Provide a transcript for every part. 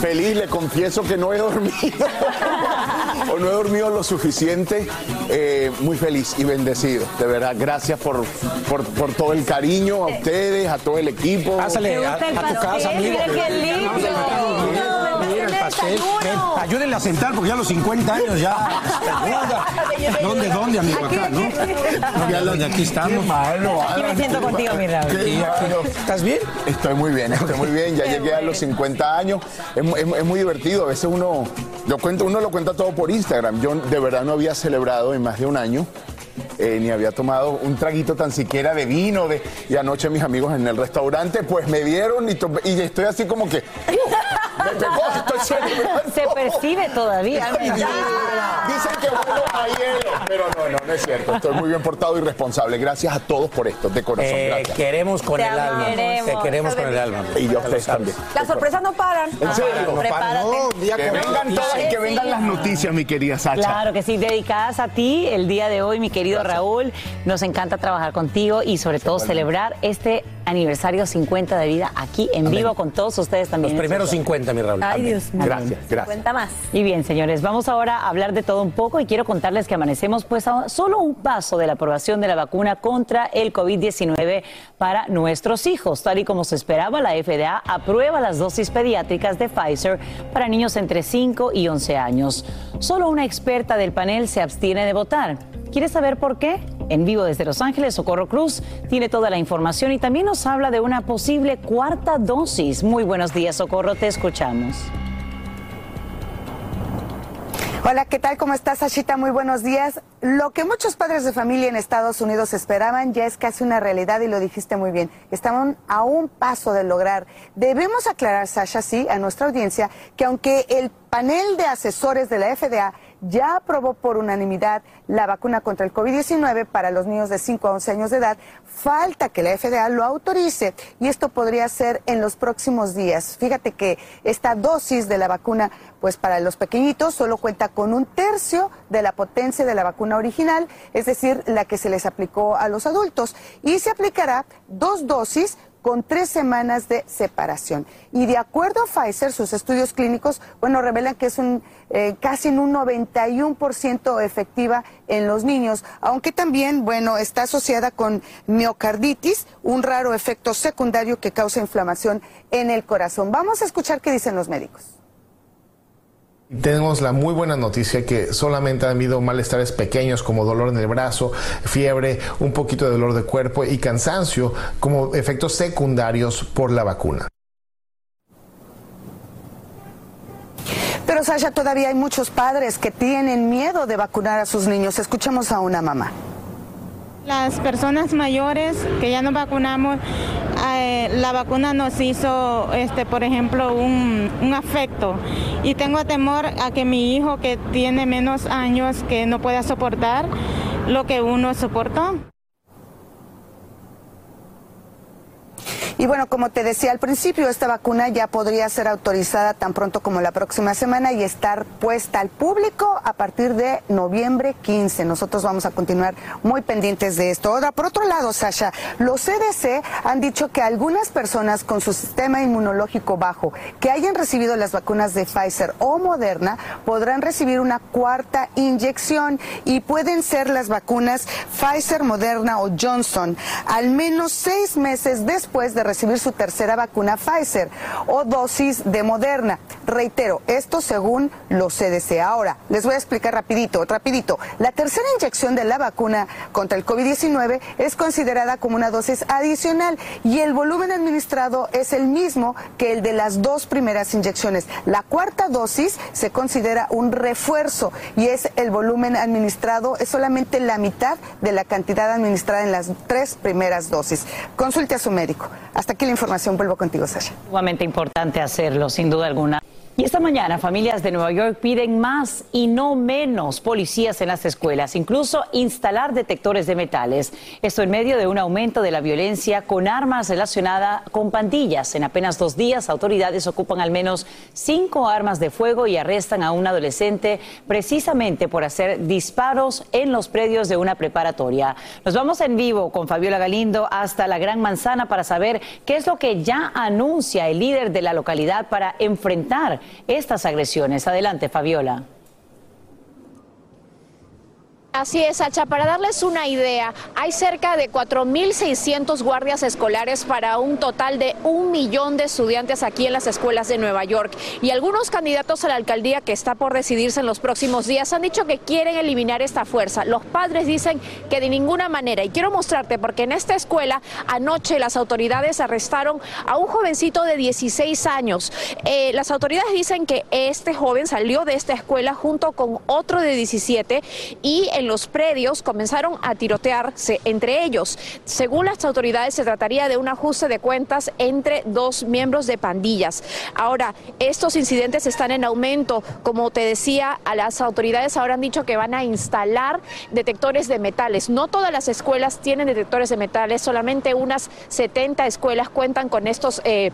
Feliz, le confieso que no he dormido. o no he dormido lo suficiente. Eh, muy feliz y bendecido, de verdad. Gracias por, por, por todo el cariño a ustedes, a todo el equipo. Pásale a, a tu casa, amigo. qué lindo. Ayúdenle a sentar porque ya a los 50 años ya. ¿Dónde, dónde, amigo? Acá, ¿no? Ya los de aquí estamos. Aquí me siento contigo, mi Raúl. ¿Estás bien? Estoy muy bien, estoy muy bien. Ya llegué a los 50 años. Es, mu- es mu- es muy divertido. A veces uno lo, cuenta, uno lo cuenta todo por Instagram. Yo de verdad no había celebrado en más de un año. eh, ni había tomado un traguito tan siquiera de vino. De, y anoche mis amigos en el restaurante pues me dieron y, to- y estoy así como que... Se percibe todavía. A hielo, pero no, no, no es cierto. Estoy muy bien portado y responsable. Gracias a todos por esto, de corazón. Eh, Gracias. queremos con Te el alma. queremos. Te queremos con el alma. Y yo a ustedes también. Las sorpresas no paran. ¿En serio? Prepárate. No, día Que vengan todas y que vengan las noticias, mi querida Sacha. Claro que sí, dedicadas a ti el día de hoy, mi querido Raúl. Nos encanta trabajar contigo y sobre todo celebrar este aniversario 50 de vida aquí en vivo con todos ustedes también. Los primeros 50, mi Raúl. Ay, Dios mío. Gracias, gracias. Cuenta más. Y bien, señores, vamos ahora a hablar de todo un poco y quiero contarles que amanecemos pues a solo un paso de la aprobación de la vacuna contra el COVID-19 para nuestros hijos. Tal y como se esperaba, la FDA aprueba las dosis pediátricas de Pfizer para niños entre 5 y 11 años. Solo una experta del panel se abstiene de votar. ¿Quieres saber por qué? En vivo desde Los Ángeles, Socorro Cruz tiene toda la información y también nos habla de una posible cuarta dosis. Muy buenos días, Socorro, te escuchamos. Hola, ¿qué tal? ¿Cómo estás, Ashita? Muy buenos días. Lo que muchos padres de familia en Estados Unidos esperaban ya es casi una realidad y lo dijiste muy bien. Estaban a un paso de lograr. Debemos aclarar, Sasha, sí, a nuestra audiencia, que aunque el panel de asesores de la FDA ya aprobó por unanimidad la vacuna contra el COVID-19 para los niños de 5 a 11 años de edad, falta que la FDA lo autorice y esto podría ser en los próximos días. Fíjate que esta dosis de la vacuna, pues para los pequeñitos solo cuenta con un tercio de la potencia de la vacuna original, es decir, la que se les aplicó a los adultos y se aplicará dos dosis con tres semanas de separación. Y de acuerdo a Pfizer, sus estudios clínicos, bueno, revelan que es un eh, casi en un 91% efectiva en los niños, aunque también, bueno, está asociada con miocarditis, un raro efecto secundario que causa inflamación en el corazón. Vamos a escuchar qué dicen los médicos. Tenemos la muy buena noticia que solamente han habido malestares pequeños como dolor en el brazo, fiebre, un poquito de dolor de cuerpo y cansancio como efectos secundarios por la vacuna. Pero Sasha, todavía hay muchos padres que tienen miedo de vacunar a sus niños. Escuchemos a una mamá. Las personas mayores que ya nos vacunamos, eh, la vacuna nos hizo, este, por ejemplo, un, un afecto. Y tengo temor a que mi hijo que tiene menos años, que no pueda soportar lo que uno soportó. Y bueno, como te decía al principio, esta vacuna ya podría ser autorizada tan pronto como la próxima semana y estar puesta al público a partir de noviembre 15. Nosotros vamos a continuar muy pendientes de esto. Ahora, por otro lado, Sasha, los CDC han dicho que algunas personas con su sistema inmunológico bajo que hayan recibido las vacunas de Pfizer o Moderna podrán recibir una cuarta inyección y pueden ser las vacunas Pfizer, Moderna o Johnson al menos seis meses después de recibir su tercera vacuna Pfizer o dosis de Moderna. Reitero, esto según los CDC. Ahora, les voy a explicar rapidito, rapidito. La tercera inyección de la vacuna contra el COVID-19 es considerada como una dosis adicional y el volumen administrado es el mismo que el de las dos primeras inyecciones. La cuarta dosis se considera un refuerzo y es el volumen administrado, es solamente la mitad de la cantidad administrada en las tres primeras dosis. Consulte a su médico. Hasta aquí la información. Vuelvo contigo, Sasha. Sumamente importante hacerlo, sin duda alguna. Y esta mañana familias de Nueva York piden más y no menos policías en las escuelas, incluso instalar detectores de metales. Esto en medio de un aumento de la violencia con armas relacionada con pandillas. En apenas dos días, autoridades ocupan al menos cinco armas de fuego y arrestan a un adolescente precisamente por hacer disparos en los predios de una preparatoria. Nos vamos en vivo con Fabiola Galindo hasta la Gran Manzana para saber qué es lo que ya anuncia el líder de la localidad para enfrentar estas agresiones. Adelante, Fabiola. Así es, Sacha. Para darles una idea, hay cerca de 4.600 guardias escolares para un total de un millón de estudiantes aquí en las escuelas de Nueva York. Y algunos candidatos a la alcaldía que está por decidirse en los próximos días han dicho que quieren eliminar esta fuerza. Los padres dicen que de ninguna manera. Y quiero mostrarte porque en esta escuela anoche las autoridades arrestaron a un jovencito de 16 años. Eh, las autoridades dicen que este joven salió de esta escuela junto con otro de 17 y en los predios comenzaron a tirotearse entre ellos. Según las autoridades, se trataría de un ajuste de cuentas entre dos miembros de pandillas. Ahora, estos incidentes están en aumento. Como te decía, a las autoridades ahora han dicho que van a instalar detectores de metales. No todas las escuelas tienen detectores de metales, solamente unas 70 escuelas cuentan con estos. Eh,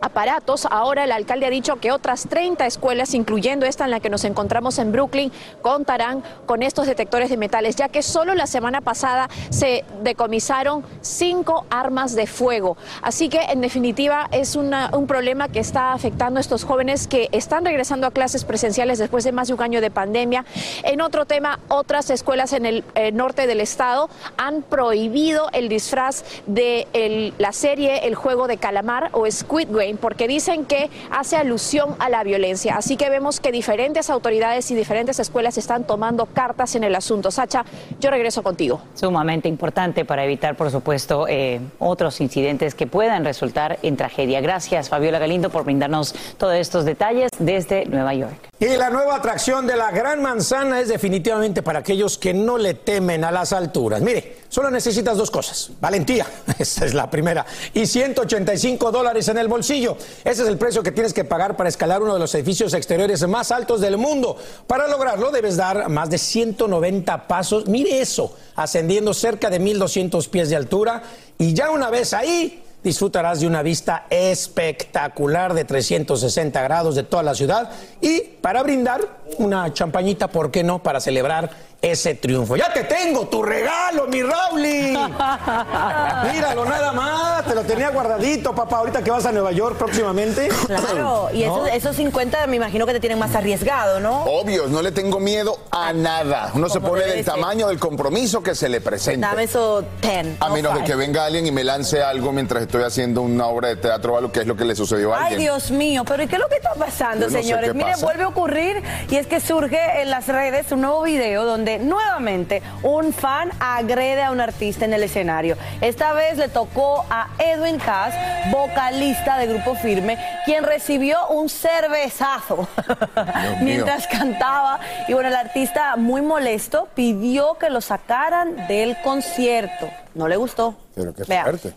aparatos. Ahora el alcalde ha dicho que otras 30 escuelas, incluyendo esta en la que nos encontramos en Brooklyn, contarán con estos detectores de metales, ya que solo la semana pasada se decomisaron cinco armas de fuego. Así que en definitiva es un problema que está afectando a estos jóvenes que están regresando a clases presenciales después de más de un año de pandemia. En otro tema, otras escuelas en el eh, norte del estado han prohibido el disfraz de la serie El juego de calamar o Squid Game porque dicen que hace alusión a la violencia. Así que vemos que diferentes autoridades y diferentes escuelas están tomando cartas en el asunto. Sacha, yo regreso contigo. Sumamente importante para evitar, por supuesto, eh, otros incidentes que puedan resultar en tragedia. Gracias, Fabiola Galindo, por brindarnos todos estos detalles desde Nueva York. Y la nueva atracción de la Gran Manzana es definitivamente para aquellos que no le temen a las alturas. Mire, solo necesitas dos cosas. Valentía, esa es la primera, y 185 dólares en el bolsillo. Ese es el precio que tienes que pagar para escalar uno de los edificios exteriores más altos del mundo. Para lograrlo debes dar más de 190 pasos. Mire eso, ascendiendo cerca de 1.200 pies de altura. Y ya una vez ahí disfrutarás de una vista espectacular de 360 grados de toda la ciudad y para brindar una champañita, ¿por qué no? Para celebrar ese triunfo. Ya te tengo tu regalo, mi Rauli. Míralo nada más, te lo tenía guardadito, papá, ahorita que vas a Nueva York próximamente. Claro, y esos, 50 me imagino que te tienen más arriesgado, ¿no? Obvio, no le tengo miedo a nada. Uno se pone del tamaño del compromiso que se le presenta. Dame eso 10. A menos de que venga alguien y me lance algo mientras estoy haciendo una obra de teatro o algo que es lo que le sucedió a alguien. Ay, Dios mío, pero ¿y qué es lo que está pasando, señores? Mire, vuelve a ocurrir y es que surge en las redes un nuevo video donde nuevamente un fan agrede a un artista en el escenario. Esta vez le tocó a Edwin Cass, vocalista de Grupo Firme, quien recibió un cervezazo mientras cantaba. Y bueno, el artista muy molesto pidió que lo sacaran del concierto. No le gustó. Pero qué fuerte.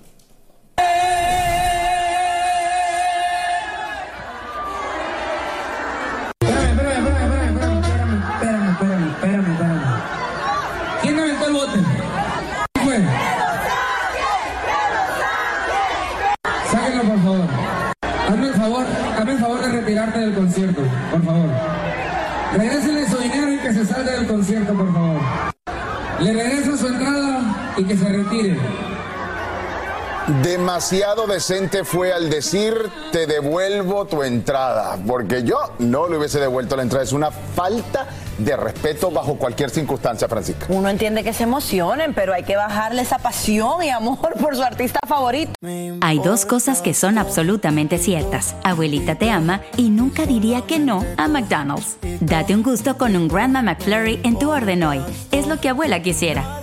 Favor, hazme el favor de retirarte del concierto, por favor. Regrésenle su dinero y que se salga del concierto, por favor. Le regresa su entrada y que se retire. Demasiado decente fue al decir te devuelvo tu entrada, porque yo no le hubiese devuelto la entrada. Es una falta de respeto bajo cualquier circunstancia, Francisca. Uno entiende que se emocionen, pero hay que bajarle esa pasión y amor por su artista favorito. Hay dos cosas que son absolutamente ciertas. Abuelita te ama y nunca diría que no a McDonald's. Date un gusto con un Grandma McFlurry en tu orden hoy. Es lo que abuela quisiera.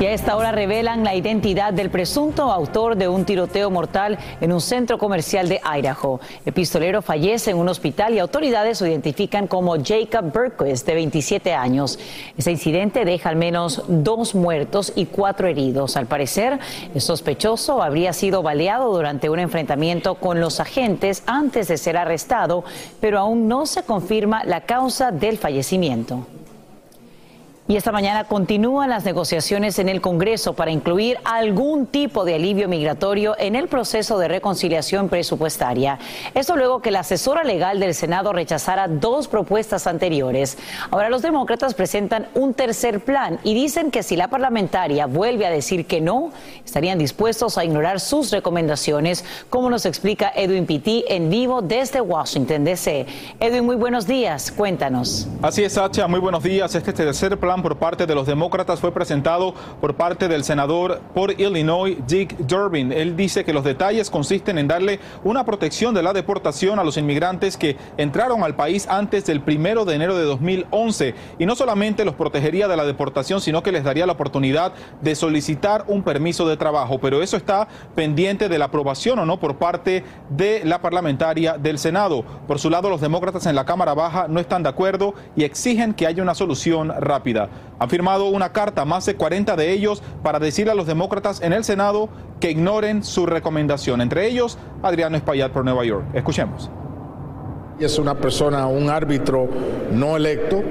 Y a esta hora revelan la identidad del presunto autor de un tiroteo mortal en un centro comercial de Idaho. El pistolero fallece en un hospital y autoridades lo identifican como Jacob Berquist, de 27 años. Ese incidente deja al menos dos muertos y cuatro heridos. Al parecer, el sospechoso habría sido baleado durante un enfrentamiento con los agentes antes de ser arrestado, pero aún no se confirma la causa del fallecimiento. Y esta mañana continúan las negociaciones en el Congreso para incluir algún tipo de alivio migratorio en el proceso de reconciliación presupuestaria. Esto luego que la asesora legal del Senado rechazara dos propuestas anteriores. Ahora los demócratas presentan un tercer plan y dicen que si la parlamentaria vuelve a decir que no, estarían dispuestos a ignorar sus recomendaciones, como nos explica Edwin Pitti en vivo desde Washington, D.C. Edwin, muy buenos días. Cuéntanos. Así es, Sacha. Muy buenos días. Este tercer plan por parte de los demócratas fue presentado por parte del senador por Illinois, Dick Durbin. Él dice que los detalles consisten en darle una protección de la deportación a los inmigrantes que entraron al país antes del primero de enero de 2011. Y no solamente los protegería de la deportación, sino que les daría la oportunidad de solicitar un permiso de trabajo. Pero eso está pendiente de la aprobación o no por parte de la parlamentaria del Senado. Por su lado, los demócratas en la Cámara Baja no están de acuerdo y exigen que haya una solución rápida. Han firmado una carta, más de 40 de ellos, para decirle a los demócratas en el Senado que ignoren su recomendación. Entre ellos, Adriano Espaillat por Nueva York. Escuchemos. Es una persona, un árbitro no electo,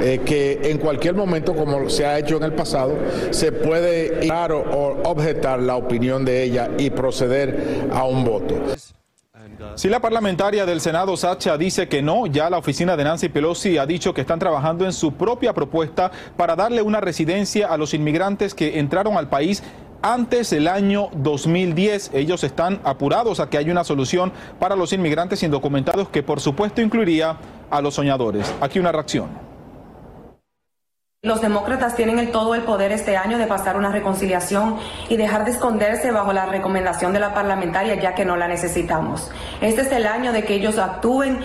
eh, que en cualquier momento, como se ha hecho en el pasado, se puede ir o objetar la opinión de ella y proceder a un voto. Si la parlamentaria del Senado, Sacha, dice que no, ya la oficina de Nancy Pelosi ha dicho que están trabajando en su propia propuesta para darle una residencia a los inmigrantes que entraron al país antes del año 2010. Ellos están apurados a que haya una solución para los inmigrantes indocumentados que por supuesto incluiría a los soñadores. Aquí una reacción. Los demócratas tienen el, todo el poder este año de pasar una reconciliación y dejar de esconderse bajo la recomendación de la parlamentaria ya que no la necesitamos. Este es el año de que ellos actúen.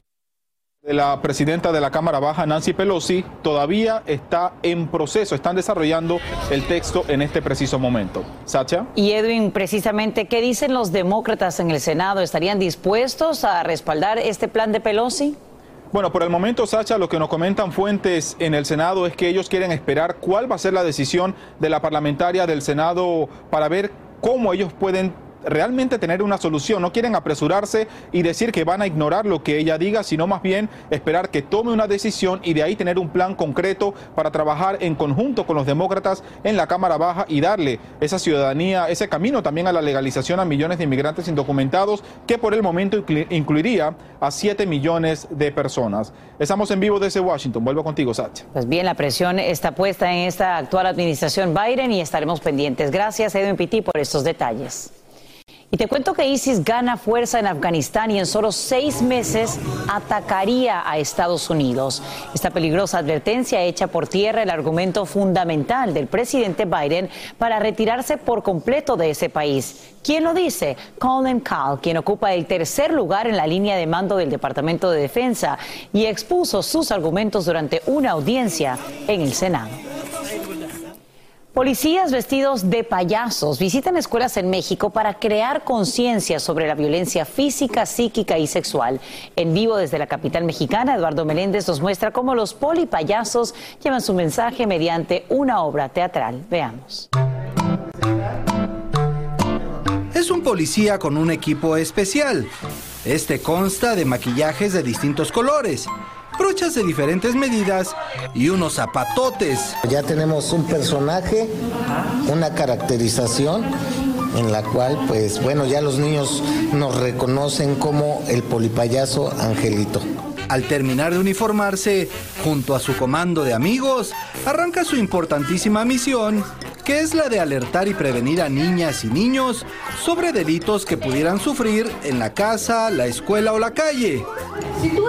La presidenta de la Cámara Baja, Nancy Pelosi, todavía está en proceso, están desarrollando el texto en este preciso momento. Sacha. Y Edwin, precisamente, ¿qué dicen los demócratas en el Senado? ¿Estarían dispuestos a respaldar este plan de Pelosi? Bueno, por el momento, Sacha, lo que nos comentan fuentes en el Senado es que ellos quieren esperar cuál va a ser la decisión de la parlamentaria del Senado para ver cómo ellos pueden realmente tener una solución. No quieren apresurarse y decir que van a ignorar lo que ella diga, sino más bien esperar que tome una decisión y de ahí tener un plan concreto para trabajar en conjunto con los demócratas en la Cámara Baja y darle esa ciudadanía, ese camino también a la legalización a millones de inmigrantes indocumentados, que por el momento incluiría a 7 millones de personas. Estamos en vivo desde Washington. Vuelvo contigo, Sacha. Pues bien, la presión está puesta en esta actual administración Biden y estaremos pendientes. Gracias, Edwin Pitti, por estos detalles. Y te cuento que ISIS gana fuerza en Afganistán y en solo seis meses atacaría a Estados Unidos. Esta peligrosa advertencia echa por tierra el argumento fundamental del presidente Biden para retirarse por completo de ese país. ¿Quién lo dice? Colin Kahl, quien ocupa el tercer lugar en la línea de mando del Departamento de Defensa y expuso sus argumentos durante una audiencia en el Senado. Policías vestidos de payasos visitan escuelas en México para crear conciencia sobre la violencia física, psíquica y sexual. En vivo desde la capital mexicana, Eduardo Meléndez nos muestra cómo los polipayasos llevan su mensaje mediante una obra teatral. Veamos. Es un policía con un equipo especial. Este consta de maquillajes de distintos colores brochas de diferentes medidas y unos zapatotes. Ya tenemos un personaje, una caracterización en la cual, pues bueno, ya los niños nos reconocen como el polipayaso Angelito. Al terminar de uniformarse, junto a su comando de amigos, arranca su importantísima misión, que es la de alertar y prevenir a niñas y niños sobre delitos que pudieran sufrir en la casa, la escuela o la calle. Si tú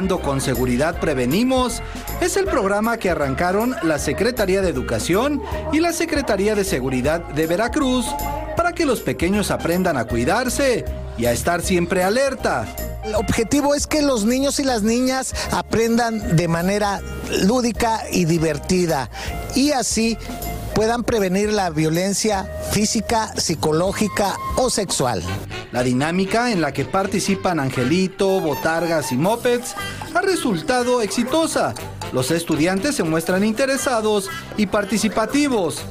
Con seguridad prevenimos es el programa que arrancaron la Secretaría de Educación y la Secretaría de Seguridad de Veracruz para que los pequeños aprendan a cuidarse y a estar siempre alerta. El objetivo es que los niños y las niñas aprendan de manera lúdica y divertida y así puedan prevenir la violencia física, psicológica o sexual. La dinámica en la que participan Angelito, Botargas y Mopeds ha resultado exitosa. Los estudiantes se muestran interesados y participativos.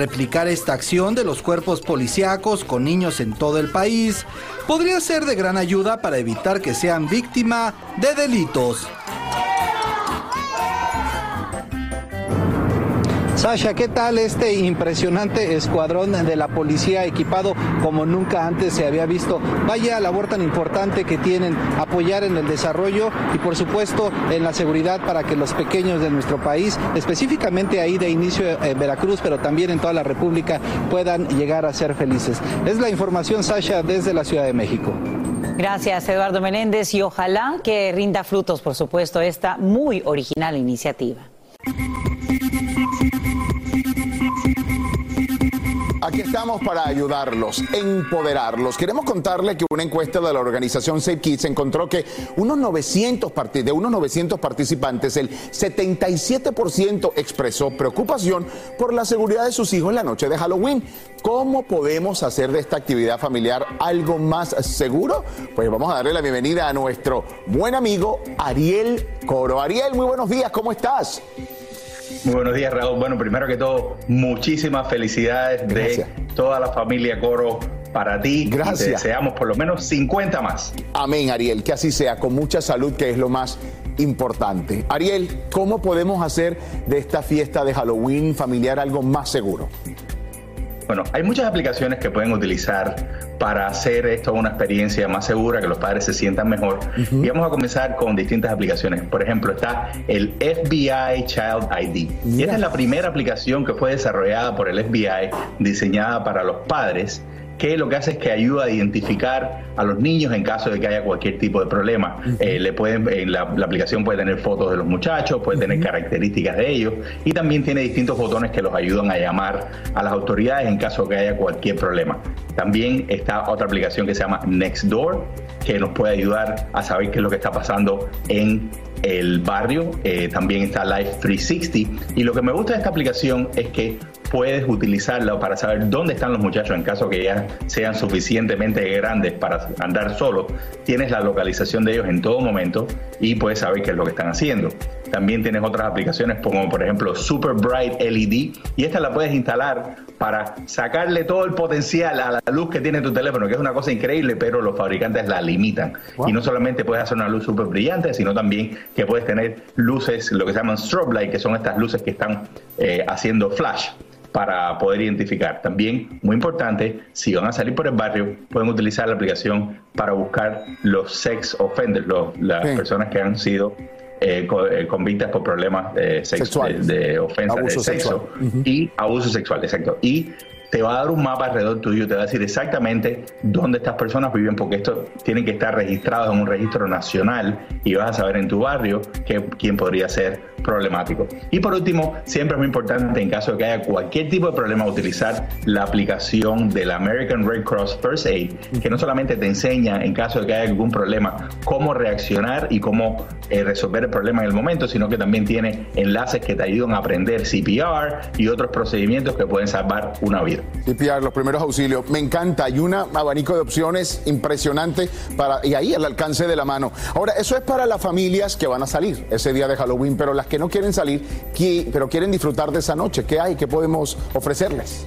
Replicar esta acción de los cuerpos policíacos con niños en todo el país podría ser de gran ayuda para evitar que sean víctima de delitos. Sasha, ¿qué tal este impresionante escuadrón de la policía equipado como nunca antes se había visto? Vaya labor tan importante que tienen apoyar en el desarrollo y por supuesto en la seguridad para que los pequeños de nuestro país, específicamente ahí de inicio en Veracruz, pero también en toda la República, puedan llegar a ser felices. Es la información, Sasha, desde la Ciudad de México. Gracias, Eduardo Menéndez, y ojalá que rinda frutos, por supuesto, esta muy original iniciativa. Aquí estamos para ayudarlos, empoderarlos. Queremos contarle que una encuesta de la organización Save Kids encontró que unos 900 de unos 900 participantes, el 77% expresó preocupación por la seguridad de sus hijos en la noche de Halloween. ¿Cómo podemos hacer de esta actividad familiar algo más seguro? Pues vamos a darle la bienvenida a nuestro buen amigo Ariel Coro. Ariel, muy buenos días, ¿cómo estás? Muy buenos días, Raúl. Bueno, primero que todo, muchísimas felicidades de toda la familia Coro para ti. Gracias. Te deseamos por lo menos 50 más. Amén, Ariel. Que así sea, con mucha salud, que es lo más importante. Ariel, ¿cómo podemos hacer de esta fiesta de Halloween familiar algo más seguro? Bueno, hay muchas aplicaciones que pueden utilizar para hacer esto una experiencia más segura, que los padres se sientan mejor. Y vamos a comenzar con distintas aplicaciones. Por ejemplo, está el FBI Child ID. Y esta es la primera aplicación que fue desarrollada por el FBI, diseñada para los padres que lo que hace es que ayuda a identificar a los niños en caso de que haya cualquier tipo de problema. Eh, le pueden, la, aplicación puede tener fotos de los muchachos, puede tener características de ellos y también tiene distintos botones que los ayudan a llamar a las autoridades en caso de que haya cualquier problema. También está otra aplicación que se llama Nextdoor, que nos puede ayudar a saber qué es lo que está pasando en el barrio. Eh, también está Life 360. Y lo que me gusta de esta aplicación es que puedes utilizarla para saber dónde están los muchachos en caso que ya sean suficientemente grandes para andar solos. Tienes la localización de ellos en todo momento y puedes saber qué es lo que están haciendo. También tienes otras aplicaciones como por ejemplo Super Bright LED y esta la puedes instalar para sacarle todo el potencial a la luz que tiene tu teléfono, que es una cosa increíble, pero los fabricantes la limitan. Y no solamente puedes hacer una luz súper brillante, sino también que puedes tener luces, lo que se llaman strobe light, que son estas luces que están eh, haciendo flash para poder identificar. También, muy importante, si van a salir por el barrio, pueden utilizar la aplicación para buscar los sex offenders, las personas que han sido eh, eh, convictas por problemas de, sexo, de, ofensa de sexo y abuso sexual, exacto. Y te va a dar un mapa alrededor tuyo, te va a decir exactamente dónde estas personas viven, porque esto tienen que estar registrados en un registro nacional y vas a saber en tu barrio que, quién podría ser problemático. Y por último, siempre es muy importante en caso de que haya cualquier tipo de problema utilizar la aplicación del American Red Cross First Aid, que no solamente te enseña en caso de que haya algún problema cómo reaccionar y cómo eh, resolver el problema en el momento, sino que también tiene enlaces que te ayudan a aprender CPR y otros procedimientos que pueden salvar una vida. CPR, los primeros auxilios. Me encanta, hay un abanico de opciones impresionante para, y ahí al alcance de la mano. Ahora, eso es para las familias que van a salir ese día de Halloween, pero las que no quieren salir, pero quieren disfrutar de esa noche, ¿qué hay? ¿Qué podemos ofrecerles?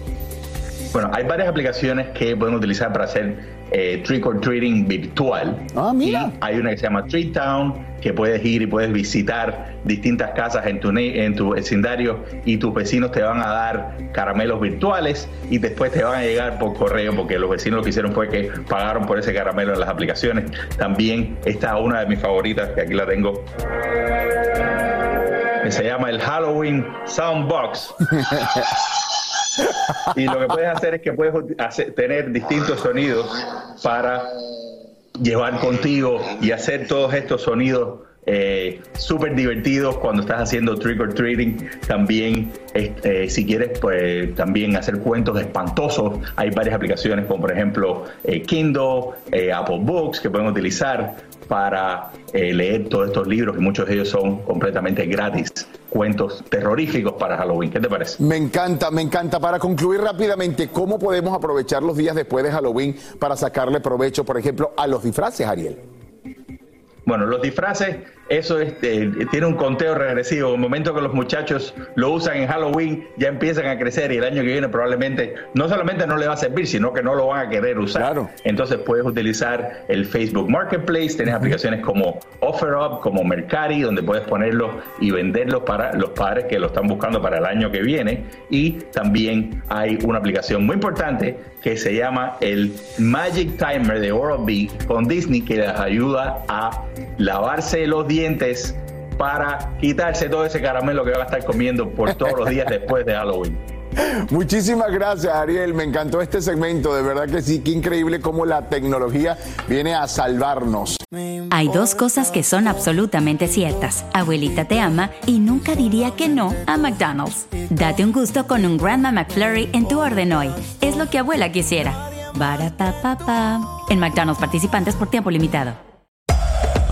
Bueno, hay varias aplicaciones que pueden utilizar para hacer eh, trick or treating virtual. Ah, mira. hay una que se llama Treat Town, que puedes ir y puedes visitar distintas casas en tu, en tu vecindario y tus vecinos te van a dar caramelos virtuales y después te van a llegar por correo porque los vecinos lo que hicieron fue que pagaron por ese caramelo en las aplicaciones. También está una de mis favoritas, que aquí la tengo. Que se llama el Halloween Soundbox. y lo que puedes hacer es que puedes tener distintos sonidos para llevar contigo y hacer todos estos sonidos eh, súper divertidos cuando estás haciendo trick or treating. También, este, si quieres, pues también hacer cuentos espantosos. Hay varias aplicaciones como por ejemplo eh, Kindle, eh, Apple Books que pueden utilizar para eh, leer todos estos libros, que muchos de ellos son completamente gratis, cuentos terroríficos para Halloween. ¿Qué te parece? Me encanta, me encanta. Para concluir rápidamente, ¿cómo podemos aprovechar los días después de Halloween para sacarle provecho, por ejemplo, a los disfraces, Ariel? Bueno, los disfraces eso es, eh, tiene un conteo regresivo. En el momento que los muchachos lo usan en Halloween, ya empiezan a crecer y el año que viene probablemente no solamente no le va a servir, sino que no lo van a querer usar. Entonces puedes utilizar el Facebook Marketplace, tienes aplicaciones como OfferUp, como Mercari, donde puedes ponerlo y venderlo para los padres que lo están buscando para el año que viene. Y también hay una aplicación muy importante que se llama el Magic Timer de Oral-B con Disney que les ayuda a lavarse los dientes para quitarse todo ese caramelo que va a estar comiendo por todos los días después de Halloween. Muchísimas gracias, Ariel. Me encantó este segmento. De verdad que sí, qué increíble cómo la tecnología viene a salvarnos. Hay dos cosas que son absolutamente ciertas. Abuelita te ama y nunca diría que no a McDonald's. Date un gusto con un Grandma McFlurry en tu orden hoy. Es lo que abuela quisiera. pa En McDonald's participantes por tiempo limitado.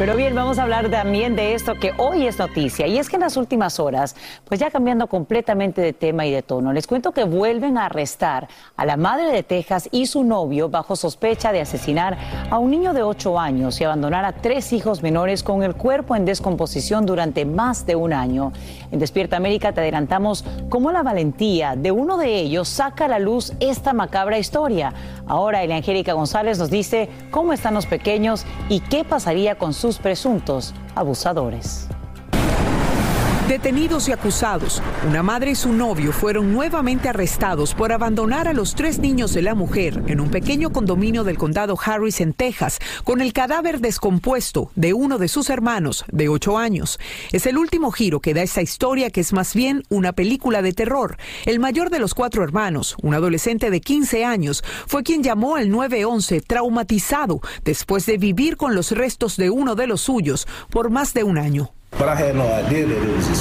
Pero bien, vamos a hablar también de esto que hoy es noticia. Y es que en las últimas horas, pues ya cambiando completamente de tema y de tono, les cuento que vuelven a arrestar a la madre de Texas y su novio bajo sospecha de asesinar a un niño de 8 años y abandonar a tres hijos menores con el cuerpo en descomposición durante más de un año. En Despierta América te adelantamos cómo la valentía de uno de ellos saca a la luz esta macabra historia. Ahora Angélica González nos dice cómo están los pequeños y qué pasaría con sus presuntos abusadores. Detenidos y acusados, una madre y su novio fueron nuevamente arrestados por abandonar a los tres niños de la mujer en un pequeño condominio del condado Harris en Texas con el cadáver descompuesto de uno de sus hermanos de ocho años. Es el último giro que da esta historia que es más bien una película de terror. El mayor de los cuatro hermanos, un adolescente de 15 años, fue quien llamó al 911 traumatizado después de vivir con los restos de uno de los suyos por más de un año.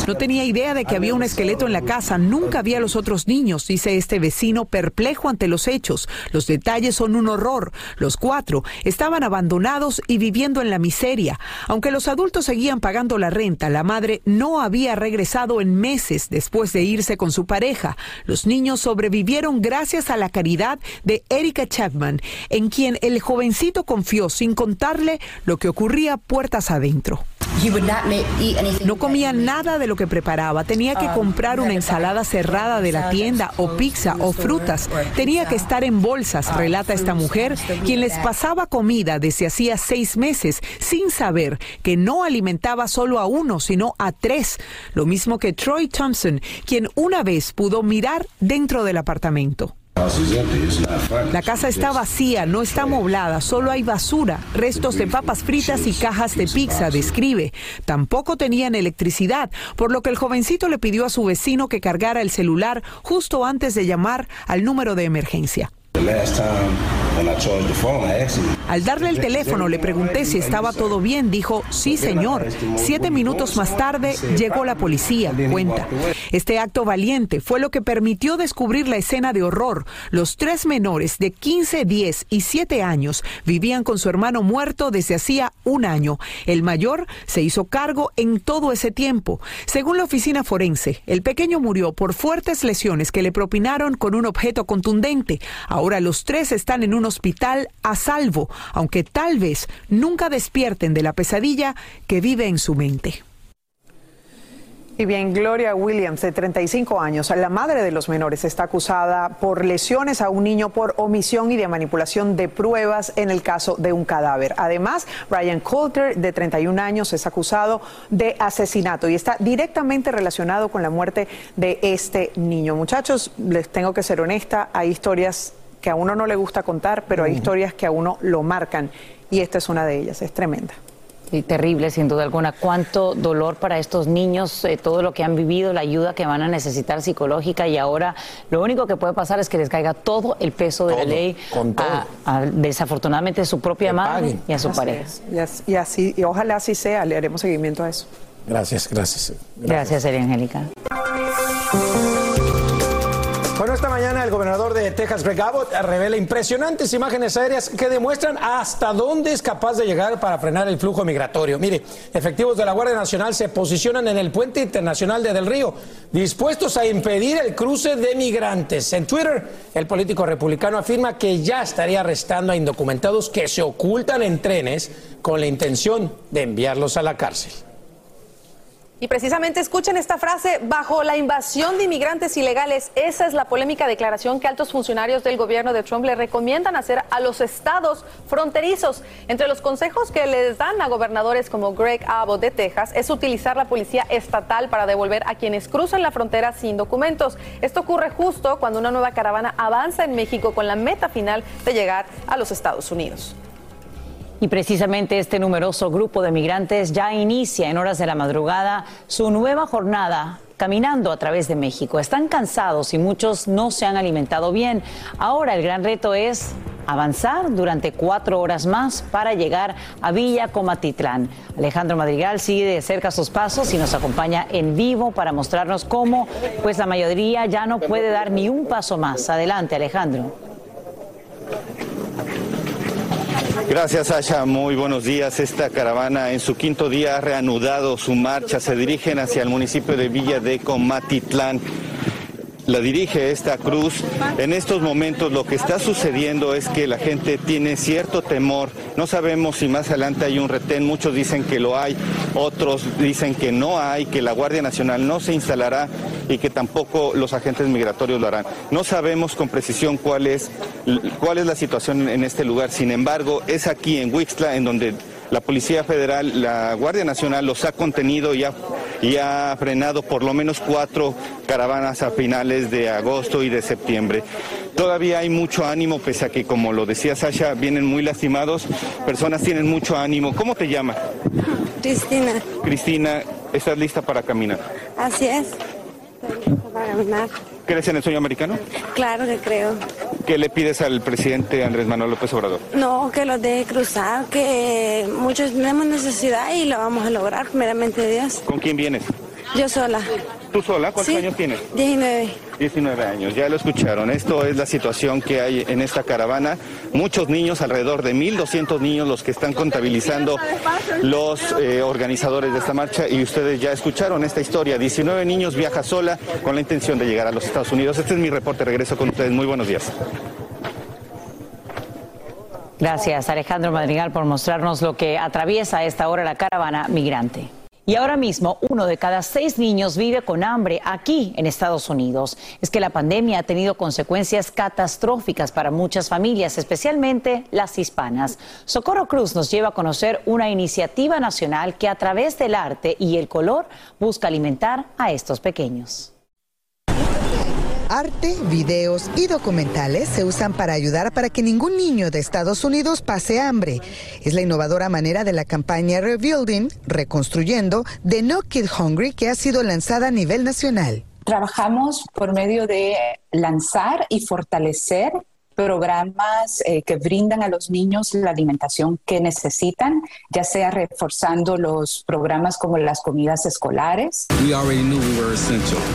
No tenía idea de que había un esqueleto en la casa, nunca vi a los otros niños, dice este vecino perplejo ante los hechos. Los detalles son un horror. Los cuatro estaban abandonados y viviendo en la miseria. Aunque los adultos seguían pagando la renta, la madre no había regresado en meses después de irse con su pareja. Los niños sobrevivieron gracias a la caridad de Erika Chapman, en quien el jovencito confió sin contarle lo que ocurría puertas adentro. No comía nada de lo que preparaba. Tenía que comprar una ensalada cerrada de la tienda o pizza o frutas. Tenía que estar en bolsas, relata esta mujer, quien les pasaba comida desde hacía seis meses sin saber que no alimentaba solo a uno, sino a tres. Lo mismo que Troy Thompson, quien una vez pudo mirar dentro del apartamento. La casa está vacía, no está moblada, solo hay basura, restos de papas fritas y cajas de pizza, describe. Tampoco tenían electricidad, por lo que el jovencito le pidió a su vecino que cargara el celular justo antes de llamar al número de emergencia. Al darle el teléfono le pregunté si estaba todo bien. Dijo, sí señor. Siete minutos más tarde llegó la policía. Cuenta. Este acto valiente fue lo que permitió descubrir la escena de horror. Los tres menores de 15, 10 y 7 años vivían con su hermano muerto desde hacía un año. El mayor se hizo cargo en todo ese tiempo. Según la oficina forense, el pequeño murió por fuertes lesiones que le propinaron con un objeto contundente. Ahora los tres están en un hospital a salvo, aunque tal vez nunca despierten de la pesadilla que vive en su mente. Y bien, Gloria Williams, de 35 años, la madre de los menores, está acusada por lesiones a un niño por omisión y de manipulación de pruebas en el caso de un cadáver. Además, Brian Coulter, de 31 años, es acusado de asesinato y está directamente relacionado con la muerte de este niño. Muchachos, les tengo que ser honesta, hay historias que a uno no le gusta contar, pero hay historias que a uno lo marcan y esta es una de ellas, es tremenda. Y terrible, sin duda alguna. Cuánto dolor para estos niños, eh, todo lo que han vivido, la ayuda que van a necesitar psicológica y ahora lo único que puede pasar es que les caiga todo el peso de la ley a, desafortunadamente a su propia madre y a su pareja. Y así, y ojalá así sea, le haremos seguimiento a eso. Gracias, gracias. Gracias, gracias Angélica. Bueno, esta mañana el gobernador de Texas, Greg Abbott, revela impresionantes imágenes aéreas que demuestran hasta dónde es capaz de llegar para frenar el flujo migratorio. Mire, efectivos de la Guardia Nacional se posicionan en el puente internacional de Del Río, dispuestos a impedir el cruce de migrantes. En Twitter, el político republicano afirma que ya estaría arrestando a indocumentados que se ocultan en trenes con la intención de enviarlos a la cárcel. Y precisamente escuchen esta frase, bajo la invasión de inmigrantes ilegales, esa es la polémica declaración que altos funcionarios del gobierno de Trump le recomiendan hacer a los estados fronterizos. Entre los consejos que les dan a gobernadores como Greg Abbott de Texas es utilizar la policía estatal para devolver a quienes cruzan la frontera sin documentos. Esto ocurre justo cuando una nueva caravana avanza en México con la meta final de llegar a los Estados Unidos. Y precisamente este numeroso grupo de migrantes ya inicia en horas de la madrugada su nueva jornada caminando a través de México. Están cansados y muchos no se han alimentado bien. Ahora el gran reto es avanzar durante cuatro horas más para llegar a Villa Comatitlán. Alejandro Madrigal sigue de cerca sus pasos y nos acompaña en vivo para mostrarnos cómo pues la mayoría ya no puede dar ni un paso más. Adelante, Alejandro. Gracias, Sasha. Muy buenos días. Esta caravana en su quinto día ha reanudado su marcha. Se dirigen hacia el municipio de Villa de Comatitlán la dirige esta cruz. En estos momentos lo que está sucediendo es que la gente tiene cierto temor. No sabemos si más adelante hay un retén. Muchos dicen que lo hay, otros dicen que no hay, que la Guardia Nacional no se instalará y que tampoco los agentes migratorios lo harán. No sabemos con precisión cuál es, cuál es la situación en este lugar. Sin embargo, es aquí en Wixla en donde la Policía Federal, la Guardia Nacional los ha contenido y ha, y ha frenado por lo menos cuatro caravanas a finales de agosto y de septiembre. Todavía hay mucho ánimo, pese a que, como lo decía Sasha, vienen muy lastimados. Personas tienen mucho ánimo. ¿Cómo te llamas? Cristina. Cristina, ¿estás lista para caminar? Así es. Para caminar. ¿Crees en el sueño americano? Claro que creo. ¿Qué le pides al presidente Andrés Manuel López Obrador? No, que lo deje cruzar, que muchos tenemos necesidad y lo vamos a lograr, primeramente Dios. ¿Con quién vienes? Yo sola. ¿Tú sola? ¿Cuántos años tienes? 19. 19 años, ya lo escucharon. Esto es la situación que hay en esta caravana. Muchos niños, alrededor de 1.200 niños, los que están contabilizando los eh, organizadores de esta marcha. Y ustedes ya escucharon esta historia. 19 niños viaja sola con la intención de llegar a los Estados Unidos. Este es mi reporte. Regreso con ustedes. Muy buenos días. Gracias, Alejandro Madrigal, por mostrarnos lo que atraviesa a esta hora la caravana migrante. Y ahora mismo uno de cada seis niños vive con hambre aquí en Estados Unidos. Es que la pandemia ha tenido consecuencias catastróficas para muchas familias, especialmente las hispanas. Socorro Cruz nos lleva a conocer una iniciativa nacional que a través del arte y el color busca alimentar a estos pequeños. Arte, videos y documentales se usan para ayudar para que ningún niño de Estados Unidos pase hambre. Es la innovadora manera de la campaña Rebuilding, reconstruyendo, de No Kid Hungry, que ha sido lanzada a nivel nacional. Trabajamos por medio de lanzar y fortalecer programas eh, que brindan a los niños la alimentación que necesitan, ya sea reforzando los programas como las comidas escolares.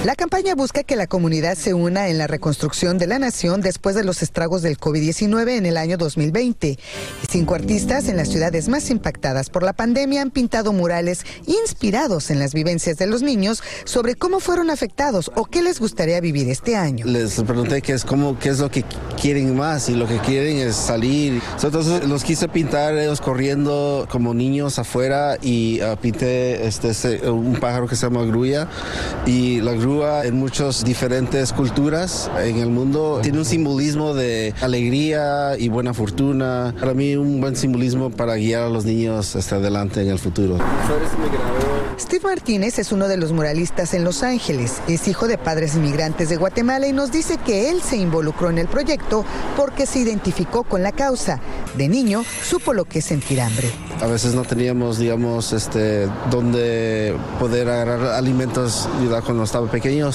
La campaña busca que la comunidad se una en la reconstrucción de la nación después de los estragos del COVID-19 en el año 2020. Cinco artistas en las ciudades más impactadas por la pandemia han pintado murales inspirados en las vivencias de los niños sobre cómo fueron afectados o qué les gustaría vivir este año. Les pregunté qué es, cómo, qué es lo que quieren más y lo que quieren es salir. Entonces los quise pintar ellos corriendo como niños afuera y uh, pinté este, un pájaro que se llama grulla y la grúa en muchas diferentes culturas en el mundo tiene un simbolismo de alegría y buena fortuna. Para mí un buen simbolismo para guiar a los niños hasta adelante en el futuro. Steve Martínez es uno de los muralistas en Los Ángeles. Es hijo de padres inmigrantes de Guatemala y nos dice que él se involucró en el proyecto porque se identificó con la causa. De niño, supo lo que es sentir hambre. A veces no teníamos, digamos, este, donde poder agarrar alimentos cuando estaba pequeño.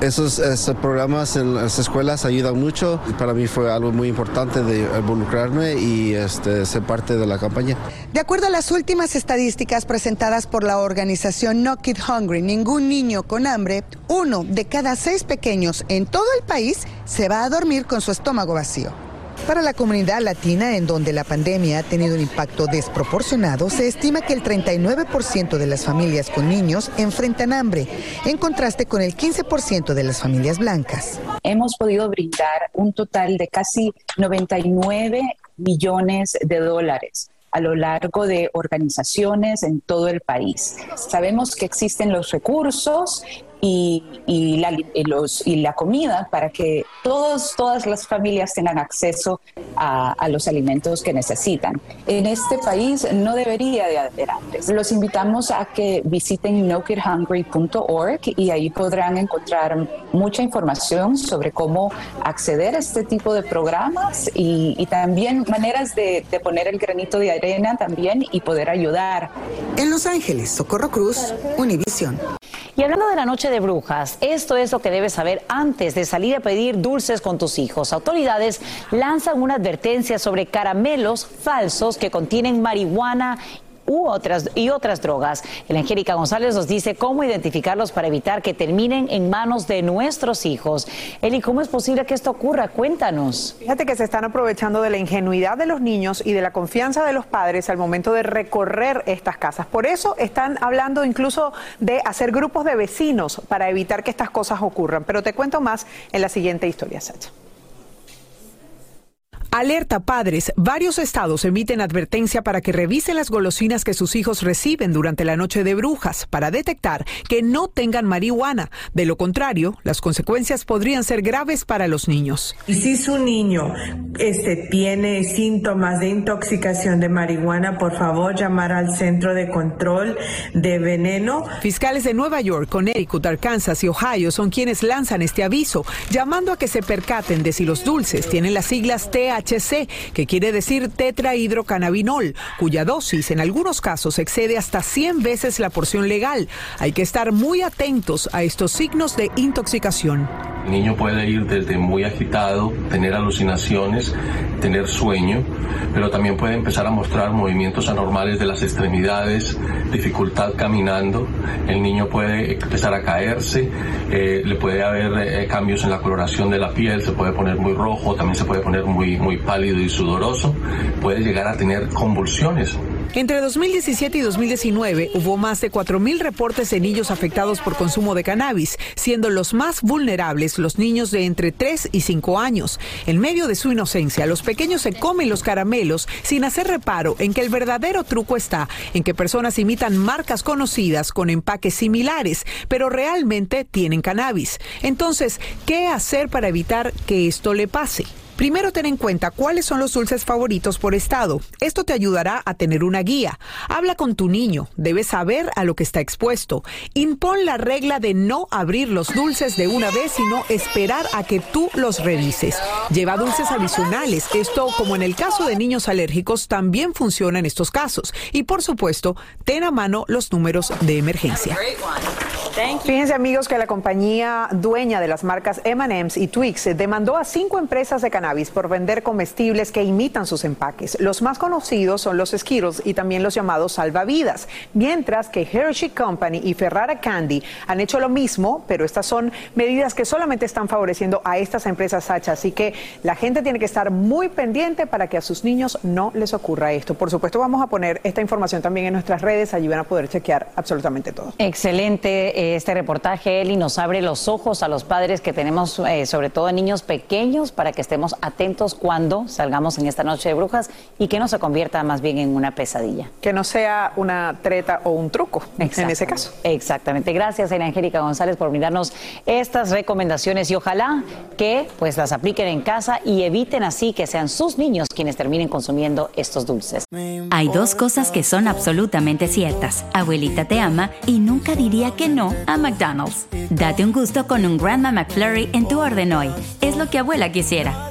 Esos, programas en las escuelas ayudan mucho. Para mí fue algo muy importante de involucrarme y este, ser parte de la campaña. De acuerdo a las últimas estadísticas presentadas por la organización No Kid Hungry, ningún niño con hambre, uno de cada seis pequeños en todo el país se va a dormir con su estómago vacío. Para la comunidad latina, en donde la pandemia ha tenido un impacto desproporcionado, se estima que el 39% de las familias con niños enfrentan hambre, en contraste con el 15% de las familias blancas. Hemos podido brindar un total de casi 99 millones de dólares a lo largo de organizaciones en todo el país. Sabemos que existen los recursos y, la, los, y la comida para que todos, todas las familias tengan acceso a, los alimentos que necesitan. En este país no debería de haber antes. Los invitamos a que visiten nokidhungry.org y ahí podrán encontrar mucha información sobre cómo acceder a este tipo de programas y, también maneras de, de poner el granito de arena también y poder ayudar. En Los Ángeles, Socorro Cruz, Univision. Y hablando de la noche de brujas, esto es lo que debes saber antes de salir a pedir dulces con tus hijos. Autoridades lanzan una advertencia sobre caramelos falsos que contienen marihuana otras, y otras drogas. El Angélica González nos dice cómo identificarlos para evitar que terminen en manos de nuestros hijos. Eli, ¿cómo es posible que esto ocurra? Cuéntanos. Fíjate que se están aprovechando de la ingenuidad de los niños y de la confianza de los padres al momento de recorrer estas casas. Por eso están hablando incluso de hacer grupos de vecinos para evitar que estas cosas ocurran. Pero te cuento más en la siguiente historia, Sacha. Alerta padres, varios estados emiten advertencia para que revisen las golosinas que sus hijos reciben durante la noche de brujas para detectar que no tengan marihuana. De lo contrario, las consecuencias podrían ser graves para los niños. Y si su niño este, tiene síntomas de intoxicación de marihuana, por favor llamar al centro de control de veneno. Fiscales de Nueva York, Connecticut, Arkansas y Ohio son quienes lanzan este aviso, llamando a que se percaten de si los dulces tienen las siglas THC THC, que quiere decir tetrahidrocannabinol, cuya dosis en algunos casos excede hasta 100 veces la porción legal. Hay que estar muy atentos a estos signos de intoxicación. El niño puede ir desde muy agitado, tener alucinaciones, tener sueño, pero también puede empezar a mostrar movimientos anormales de las extremidades, dificultad caminando. El niño puede empezar a caerse, eh, le puede haber eh, cambios en la coloración de la piel, se puede poner muy rojo, también se puede poner muy, muy pálido y sudoroso, puede llegar a tener convulsiones. Entre 2017 y 2019 hubo más de 4.000 reportes de niños afectados por consumo de cannabis, siendo los más vulnerables los niños de entre 3 y 5 años. En medio de su inocencia, los pequeños se comen los caramelos sin hacer reparo en que el verdadero truco está en que personas imitan marcas conocidas con empaques similares, pero realmente tienen cannabis. Entonces, ¿qué hacer para evitar que esto le pase? Primero ten en cuenta cuáles son los dulces favoritos por estado. Esto te ayudará a tener una guía. Habla con tu niño, debes saber a lo que está expuesto. Impon la regla de no abrir los dulces de una vez, sino esperar a que tú los revises. Lleva dulces adicionales. Esto, como en el caso de niños alérgicos, también funciona en estos casos. Y por supuesto, ten a mano los números de emergencia. Fíjense amigos que la compañía dueña de las marcas M&M's y Twix demandó a cinco empresas de por vender comestibles que imitan sus empaques. Los más conocidos son los Skittles y también los llamados salvavidas, mientras que Hershey Company y Ferrara Candy han hecho lo mismo, pero estas son medidas que solamente están favoreciendo a estas empresas Sacha, así que la gente tiene que estar muy pendiente para que a sus niños no les ocurra esto. Por supuesto vamos a poner esta información también en nuestras redes, allí van a poder chequear absolutamente todo. Excelente. Eh, este reportaje, Eli, nos abre los ojos a los padres que tenemos, eh, sobre todo niños pequeños, para que estemos atentos cuando salgamos en esta noche de brujas y que no se convierta más bien en una pesadilla. Que no sea una treta o un truco en ese caso. Exactamente. Gracias, Ana Angélica González, por brindarnos estas recomendaciones y ojalá que pues las apliquen en casa y eviten así que sean sus niños quienes terminen consumiendo estos dulces. Hay dos cosas que son absolutamente ciertas. Abuelita te ama y nunca diría que no a McDonald's. Date un gusto con un Grandma McFlurry en tu orden hoy. Es lo que abuela quisiera.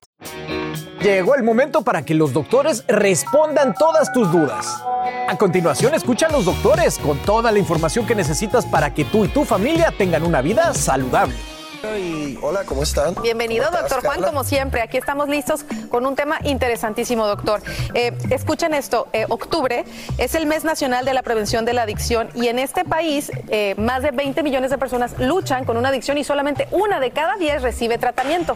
Llegó el momento para que los doctores respondan todas tus dudas. A continuación, escucha a los doctores con toda la información que necesitas para que tú y tu familia tengan una vida saludable. hola, ¿cómo están? Bienvenido, doctor Juan, como siempre. Aquí estamos listos con un tema interesantísimo, doctor. Eh, escuchen esto, eh, octubre es el mes nacional de la prevención de la adicción y en este país eh, más de 20 millones de personas luchan con una adicción y solamente una de cada 10 recibe tratamiento.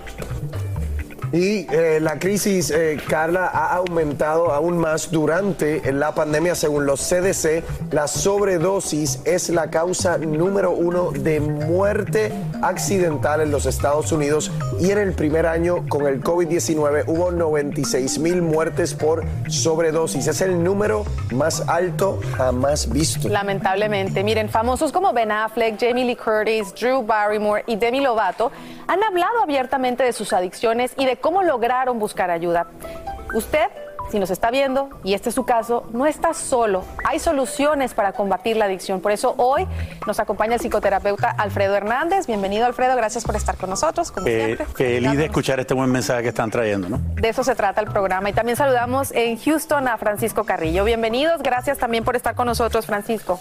Y eh, la crisis, eh, Carla, ha aumentado aún más durante la pandemia. Según los CDC, la sobredosis es la causa número uno de muerte accidental en los Estados Unidos. Y en el primer año con el COVID-19 hubo 96 mil muertes por sobredosis. Es el número más alto jamás visto. Lamentablemente. Miren, famosos como Ben Affleck, Jamie Lee Curtis, Drew Barrymore y Demi Lovato han hablado abiertamente de sus adicciones y de cómo lograron buscar ayuda. Usted, si nos está viendo, y este es su caso, no está solo. Hay soluciones para combatir la adicción. Por eso hoy nos acompaña el psicoterapeuta Alfredo Hernández. Bienvenido, Alfredo. Gracias por estar con nosotros, como Eh, siempre. feliz de escuchar este buen mensaje que están trayendo, ¿no? De eso se trata el programa. Y también saludamos en Houston a Francisco Carrillo. Bienvenidos. Gracias también por estar con nosotros, Francisco.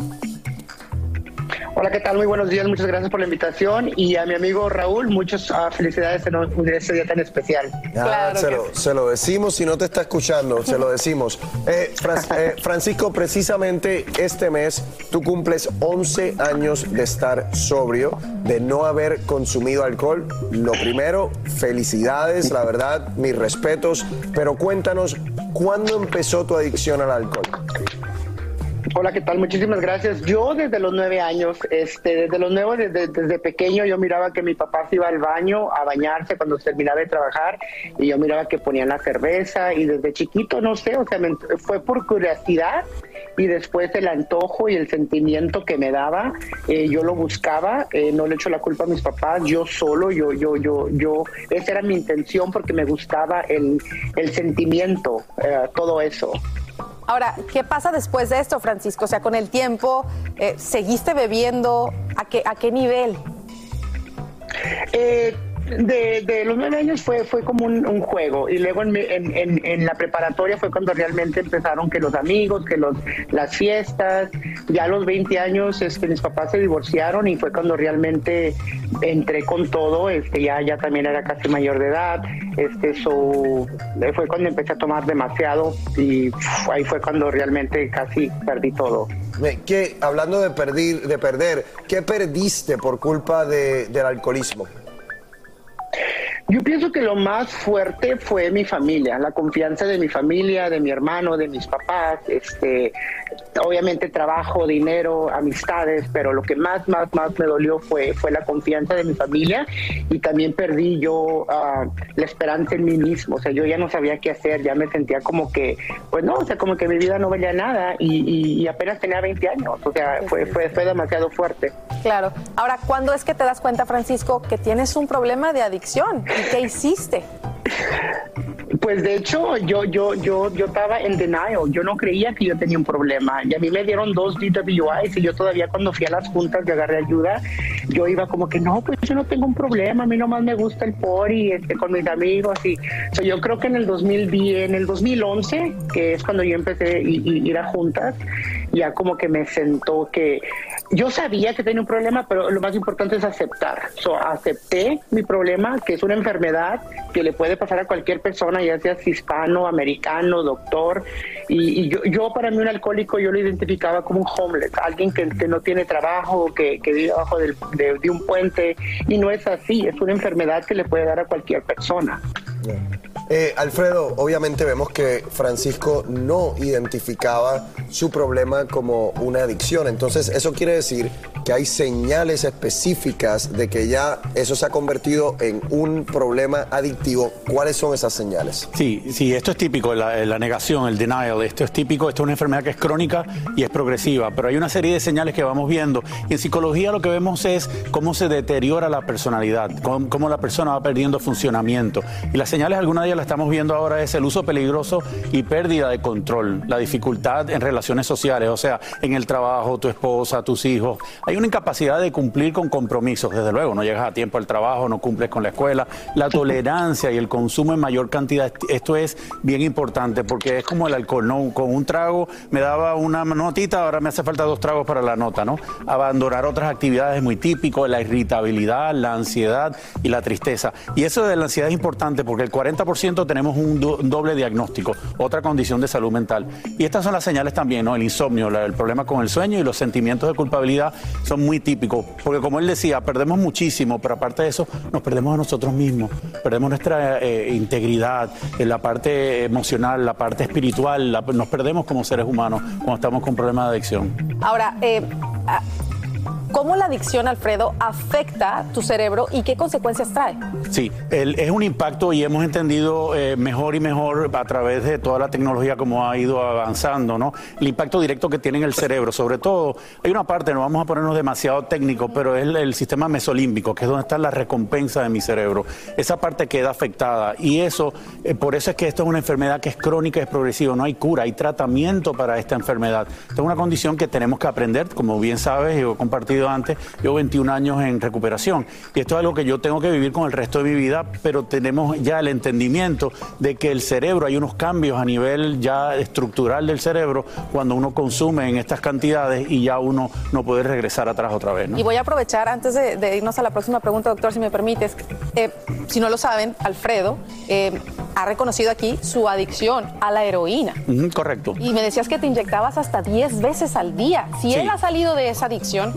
Hola, ¿qué tal? Muy buenos días, muchas gracias por la invitación y a mi amigo Raúl, muchas ah, felicidades en, un- en este día tan especial. Ah, se, lo, se lo decimos, si no te está escuchando, se lo decimos. Eh, Fran- eh, Francisco, precisamente este mes tú cumples 11 años de estar sobrio, de no haber consumido alcohol. Lo primero, felicidades, la verdad, mis respetos, pero cuéntanos, ¿cuándo empezó tu adicción al alcohol? Hola, ¿qué tal? Muchísimas gracias. Yo desde los nueve años, este, desde los nueve, desde, desde pequeño, yo miraba que mi papá se iba al baño a bañarse cuando terminaba de trabajar y yo miraba que ponían la cerveza y desde chiquito, no sé, o sea, me- fue por curiosidad y después el antojo y el sentimiento que me daba, eh, yo lo buscaba, eh, no le echo la culpa a mis papás, yo solo, yo, yo, yo, yo, esa era mi intención porque me gustaba el, el sentimiento, eh, todo eso. Ahora, ¿qué pasa después de esto, Francisco? O sea, con el tiempo, eh, ¿seguiste bebiendo? ¿A qué, ¿A qué nivel? Eh, de, los nueve años fue, fue como un, juego y luego en, en, en- la preparatoria fue cuando realmente empezaron que los amigos, que los, las fiestas. Ya a los 20 años este, mis papás se divorciaron y fue cuando realmente entré con todo. Este, ya, ya también era casi mayor de edad. Este, so, eh, fue cuando empecé a tomar demasiado y ahí fue cuando realmente casi perdí todo. ¿Qué, hablando de, perdir, de perder, ¿qué perdiste por culpa de- del alcoholismo? Yo pienso que lo más fuerte fue mi familia, la confianza de mi familia, de mi hermano, de mis papás, este, obviamente trabajo, dinero, amistades, pero lo que más, más, más me dolió fue, fue la confianza de mi familia y también perdí yo ah, la esperanza en mí mismo, o sea, yo ya no sabía qué hacer, ya me sentía como que, pues no, o sea, como que mi vida no valía nada y, y apenas tenía 20 años, o sea, fue, fue, fue demasiado fuerte. Claro. Ahora, ¿cuándo es que te das cuenta, Francisco, que tienes un problema de adicción? ¿Y qué hiciste? Pues de hecho, yo, yo, yo, yo estaba en denial. Yo no creía que yo tenía un problema. Y a mí me dieron dos DWIs y yo todavía cuando fui a las juntas de agarré ayuda, yo iba como que no, pues yo no tengo un problema. A mí nomás me gusta el pori este, con mis amigos. Y yo creo que en el 2010, en el 2011, que es cuando yo empecé a ir a juntas, ya como que me sentó que yo sabía que tenía un problema, pero lo más importante es aceptar. So, acepté mi problema, que es una enfermedad que le puede pasar a cualquier persona, ya seas hispano, americano, doctor. Y, yo, yo, para mí un alcohólico yo lo identificaba como un homeless, alguien que, no tiene trabajo, que, vive abajo de, de, un puente. Y no es así, es una enfermedad que le puede dar a cualquier persona. Eh, Alfredo, obviamente vemos que Francisco no identificaba su problema como una adicción. Entonces, eso quiere decir que hay señales específicas de que ya eso se ha convertido en un problema adictivo. ¿Cuáles son esas señales? Sí, sí, esto es típico, la, la negación, el denial. Esto es típico, esto es una enfermedad que es crónica y es progresiva, pero hay una serie de señales que vamos viendo. Y en psicología lo que vemos es cómo se deteriora la personalidad, cómo, cómo la persona va perdiendo funcionamiento. Y las señales, algunas de ellas las estamos viendo ahora, es el uso peligroso y pérdida de control, la dificultad en relaciones sociales, o sea, en el trabajo, tu esposa, tus hijos. Hay una incapacidad de cumplir con compromisos, desde luego, no llegas a tiempo al trabajo, no cumples con la escuela. La tolerancia y el consumo en mayor cantidad, esto es bien importante porque es como el alcohol, ¿no? Con un trago me daba una notita, ahora me hace falta dos tragos para la nota, ¿no? Abandonar otras actividades es muy típico, la irritabilidad, la ansiedad y la tristeza. Y eso de la ansiedad es importante porque el 40% tenemos un, doble diagnóstico, otra condición de salud mental. Y estas son las señales también, ¿no? El insomnio, el problema con el sueño y los sentimientos de culpabilidad son muy típicos, porque como él decía, perdemos muchísimo, pero aparte de eso, nos perdemos a nosotros mismos, perdemos nuestra eh, integridad, en la parte emocional, la parte espiritual, nos perdemos como seres humanos cuando estamos con problemas de adicción. Ahora, eh, ¿Cómo la adicción, Alfredo, afecta tu cerebro y qué consecuencias trae? Sí, es un impacto y hemos entendido eh, mejor y mejor a través de toda la tecnología como ha ido avanzando, ¿no? El impacto directo que tiene en el cerebro. Sobre todo, hay una parte, no vamos a ponernos demasiado técnicos, pero es el, sistema mesolímbico, que es donde está la recompensa de mi cerebro. Esa parte queda afectada y eso, eh, por eso es que esto es una enfermedad que es crónica, es progresiva, no hay cura, hay tratamiento para esta enfermedad. Esta es una condición que tenemos que aprender, como bien sabes, yo he compartido antes, llevo 21 años en recuperación. Y esto es algo que yo tengo que vivir con el resto de mi vida, pero tenemos ya el entendimiento de que el cerebro, hay unos cambios a nivel ya estructural del cerebro cuando uno consume en estas cantidades y ya uno no puede regresar atrás otra vez. Y voy a aprovechar antes de, irnos a la próxima pregunta, doctor, si me permites. Eh, si no lo saben, Alfredo eh, ha reconocido aquí su adicción a la heroína. correcto. Y me decías que te inyectabas hasta 10 veces al día. Si él ha salido de esa adicción,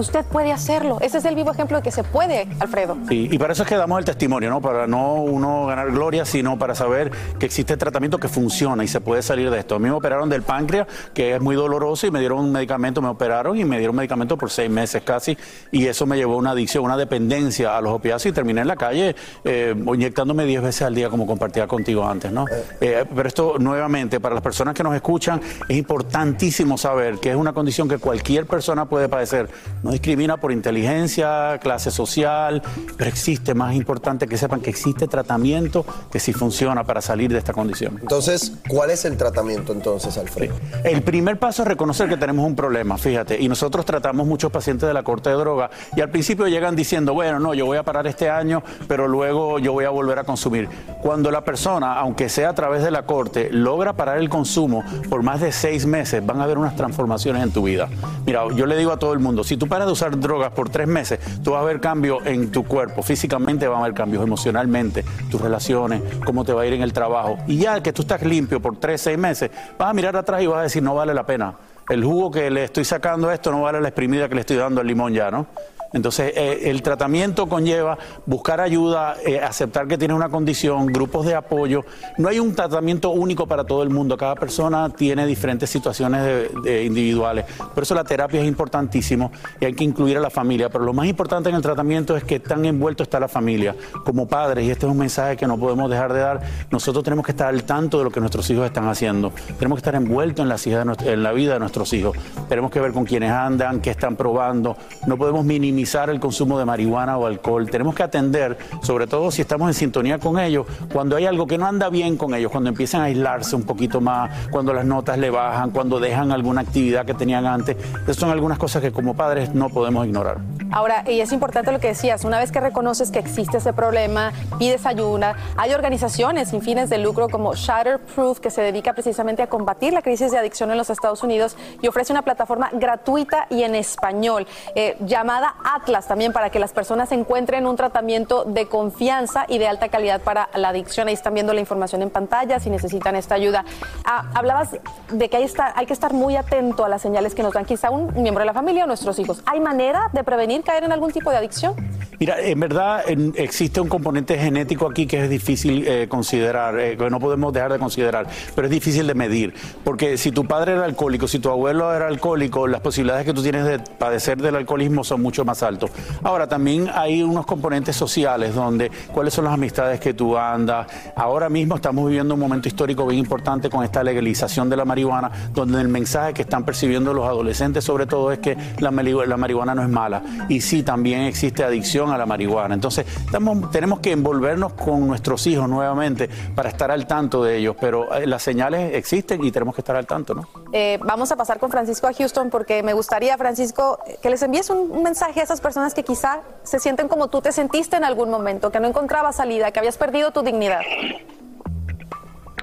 usted puede hacerlo. Ese es el vivo ejemplo de que se puede, Alfredo. y para eso es que damos el testimonio, ¿no? Para no uno ganar gloria, sino para saber que existe tratamiento que funciona y se puede salir de esto. A mí me operaron del páncreas, que es muy doloroso, y me dieron un medicamento, me operaron y me dieron un medicamento por seis meses casi, y eso me llevó a una adicción, una dependencia a los opiáceos y terminé en la calle eh, inyectándome diez veces al día, como compartía contigo antes, ¿no? Eh, pero esto, nuevamente, para las personas que nos escuchan, es importantísimo saber que es una condición que cualquier persona puede padecer no discrimina por inteligencia, clase social, pero existe, más importante que sepan que existe tratamiento que sí funciona para salir de esta condición. Entonces, ¿cuál es el tratamiento entonces, Alfredo? El primer paso es reconocer que tenemos un problema, fíjate, y nosotros tratamos muchos pacientes de la corte de droga y al principio llegan diciendo, bueno, no, yo voy a parar este año, pero luego yo voy a volver a consumir. Cuando la persona, aunque sea a través de la corte, logra parar el consumo por más de seis meses, van a haber unas transformaciones en tu vida. Mira, yo le digo a todo el mundo, si tú paras de usar drogas por tres meses, tú vas a ver cambios en tu cuerpo, físicamente van a haber cambios, emocionalmente, tus relaciones, cómo te va a ir en el trabajo. Y ya que tú estás limpio por tres, seis meses, vas a mirar atrás y vas a decir, no vale la pena. El jugo que le estoy sacando a esto no vale la exprimida que le estoy dando al limón ya, ¿no? Entonces, eh, el tratamiento conlleva buscar ayuda, eh, aceptar que tiene una condición, grupos de apoyo. No hay un tratamiento único para todo el mundo. Cada persona tiene diferentes situaciones individuales. Por eso la terapia es importantísimo y hay que incluir a la familia. Pero lo más importante en el tratamiento es que tan envuelto está la familia. Como padres, y este es un mensaje que no podemos dejar de dar, nosotros tenemos que estar al tanto de lo que nuestros hijos están haciendo. Tenemos que estar envueltos en la, en la vida de nuestros hijos. Tenemos que ver con quiénes andan, qué están probando. No podemos minimizar el consumo de marihuana o alcohol. Tenemos que atender, sobre todo si estamos en sintonía con ellos, cuando hay algo que no anda bien con ellos, cuando empiezan a aislarse un poquito más, cuando las notas le bajan, cuando dejan alguna actividad que tenían antes. Esas son algunas cosas que como padres no podemos ignorar. Ahora, y es importante lo que decías, una vez que reconoces que existe ese problema, pides ayuda, hay organizaciones sin fines de lucro como Shatterproof que se dedica precisamente a combatir la crisis de adicción en los Estados Unidos y ofrece una plataforma gratuita y en español eh, llamada Atlas también para que las personas encuentren un tratamiento de confianza y de alta calidad para la adicción. Ahí están viendo la información en pantalla si necesitan esta ayuda. Ah, hablabas de que hay, que estar muy atento a las señales que nos dan quizá un miembro de la familia o nuestros hijos. ¿Hay manera de prevenir caer en algún tipo de adicción? Mira, en verdad existe un componente genético aquí que es difícil eh, considerar, eh, que no podemos dejar de considerar, pero es difícil de medir, porque si tu padre era alcohólico, si tu abuelo era alcohólico, las posibilidades que tú tienes de padecer del alcoholismo son mucho más altos. Ahora, también hay unos componentes sociales donde cuáles son las amistades que tú andas. Ahora mismo estamos viviendo un momento histórico bien importante con esta legalización de la marihuana, donde el mensaje que están percibiendo los adolescentes sobre todo es que la, mari- la marihuana no es mala. Y sí, también existe adicción a la marihuana. Entonces, estamos, tenemos que envolvernos con nuestros hijos nuevamente para estar al tanto de ellos, pero eh, las señales existen y tenemos que estar al tanto, ¿no? Eh, vamos a pasar con Francisco a Houston porque me gustaría, Francisco, que les envíes un mensaje a esas personas que quizá se sienten como tú te sentiste en algún momento, que no encontrabas salida, que habías perdido tu dignidad.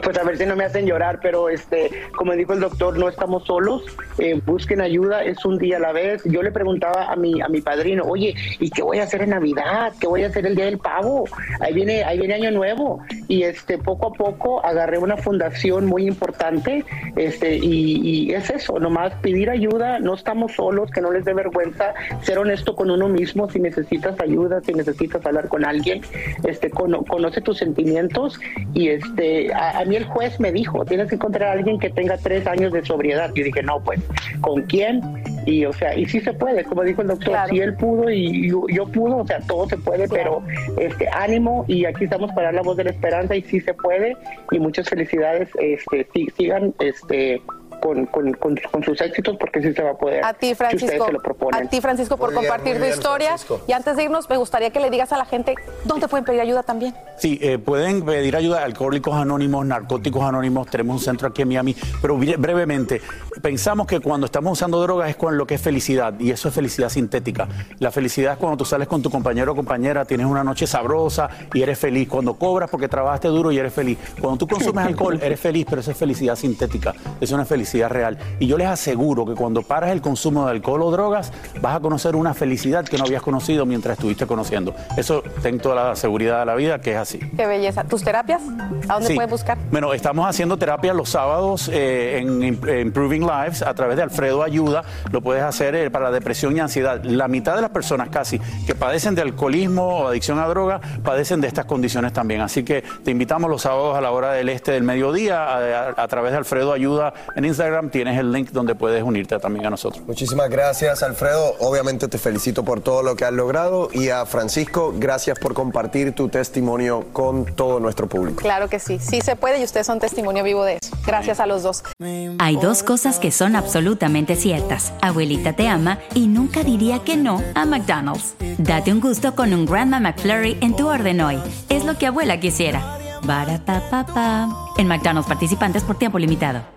Pues a ver si no me hacen llorar, pero este, como dijo el doctor, no estamos solos, eh, busquen ayuda, es un día a la vez. Yo le preguntaba a mi, a mi padrino, oye, ¿y qué voy a hacer en Navidad? ¿Qué voy a hacer el día del pavo? Ahí viene, ahí viene Año Nuevo. Y este, poco a poco agarré una fundación muy importante, este, y, es eso, nomás pedir ayuda, no estamos solos, que no les dé vergüenza, ser honesto con uno mismo, si necesitas ayuda, si necesitas hablar con alguien, este, cono- conoce tus sentimientos y este, a, a mí el juez me dijo, tienes que encontrar a alguien que tenga tres años de sobriedad. Yo dije, no, pues, ¿con quién? Y, o sea, y sí se puede, como dijo el doctor, si él pudo y yo, yo pudo, o sea, todo se puede, pero este, ánimo y aquí estamos para dar la voz de la esperanza y sí se puede y muchas felicidades, este, sí- sigan, este, con, con, con- con sus éxitos porque sí se va a poder. A ti, si Francisco. se lo proponen. A ti, Francisco, por Muy bien, compartir muy tu bien, historia. Francisco. Y antes de irnos, me gustaría que le digas a la gente dónde pueden pedir ayuda también. Sí, eh, pueden pedir ayuda a Alcohólicos Anónimos, Narcóticos Anónimos, tenemos un centro aquí en Miami, pero bre- brevemente, pensamos que cuando estamos usando drogas es con lo que es felicidad, y eso es felicidad sintética. La felicidad es cuando tú sales con tu compañero o compañera, tienes una noche sabrosa y eres feliz. Cuando cobras porque trabajaste duro y eres feliz. Cuando tú consumes alcohol, eres feliz, pero eso es felicidad sintética, es una felicidad real. Y yo les aseguro que cuando paras el consumo de alcohol o drogas, vas a conocer una felicidad que no habías conocido mientras estuviste conociendo. Eso ten toda la seguridad de la vida que es así. Qué belleza. ¿Tus terapias? ¿A dónde Sí. pueden buscar? Bueno, estamos haciendo terapia los sábados eh, en, Im- Improving Lives a través de Alfredo Ayuda. Lo puedes hacer eh, para la depresión y ansiedad. La mitad de las personas casi que padecen de alcoholismo o adicción a droga padecen de estas condiciones también. Así que te invitamos los sábados a la hora del este del mediodía a, a- a través de Alfredo Ayuda en Instagram. Tienes el link donde puedes unirte también a nosotros. Muchísimas gracias, Alfredo. Obviamente te felicito por todo lo que has logrado. Y a Francisco, gracias por compartir tu testimonio con todo nuestro público. Claro que sí. Sí se puede y ustedes son testimonio vivo de eso. Gracias a los dos. Hay dos cosas que son absolutamente ciertas. Abuelita te ama y nunca diría que no a McDonald's. Date un gusto con un Grandma McFlurry en tu orden hoy. Es lo que abuela quisiera. Barapapapa. En McDonald's participantes por tiempo limitado.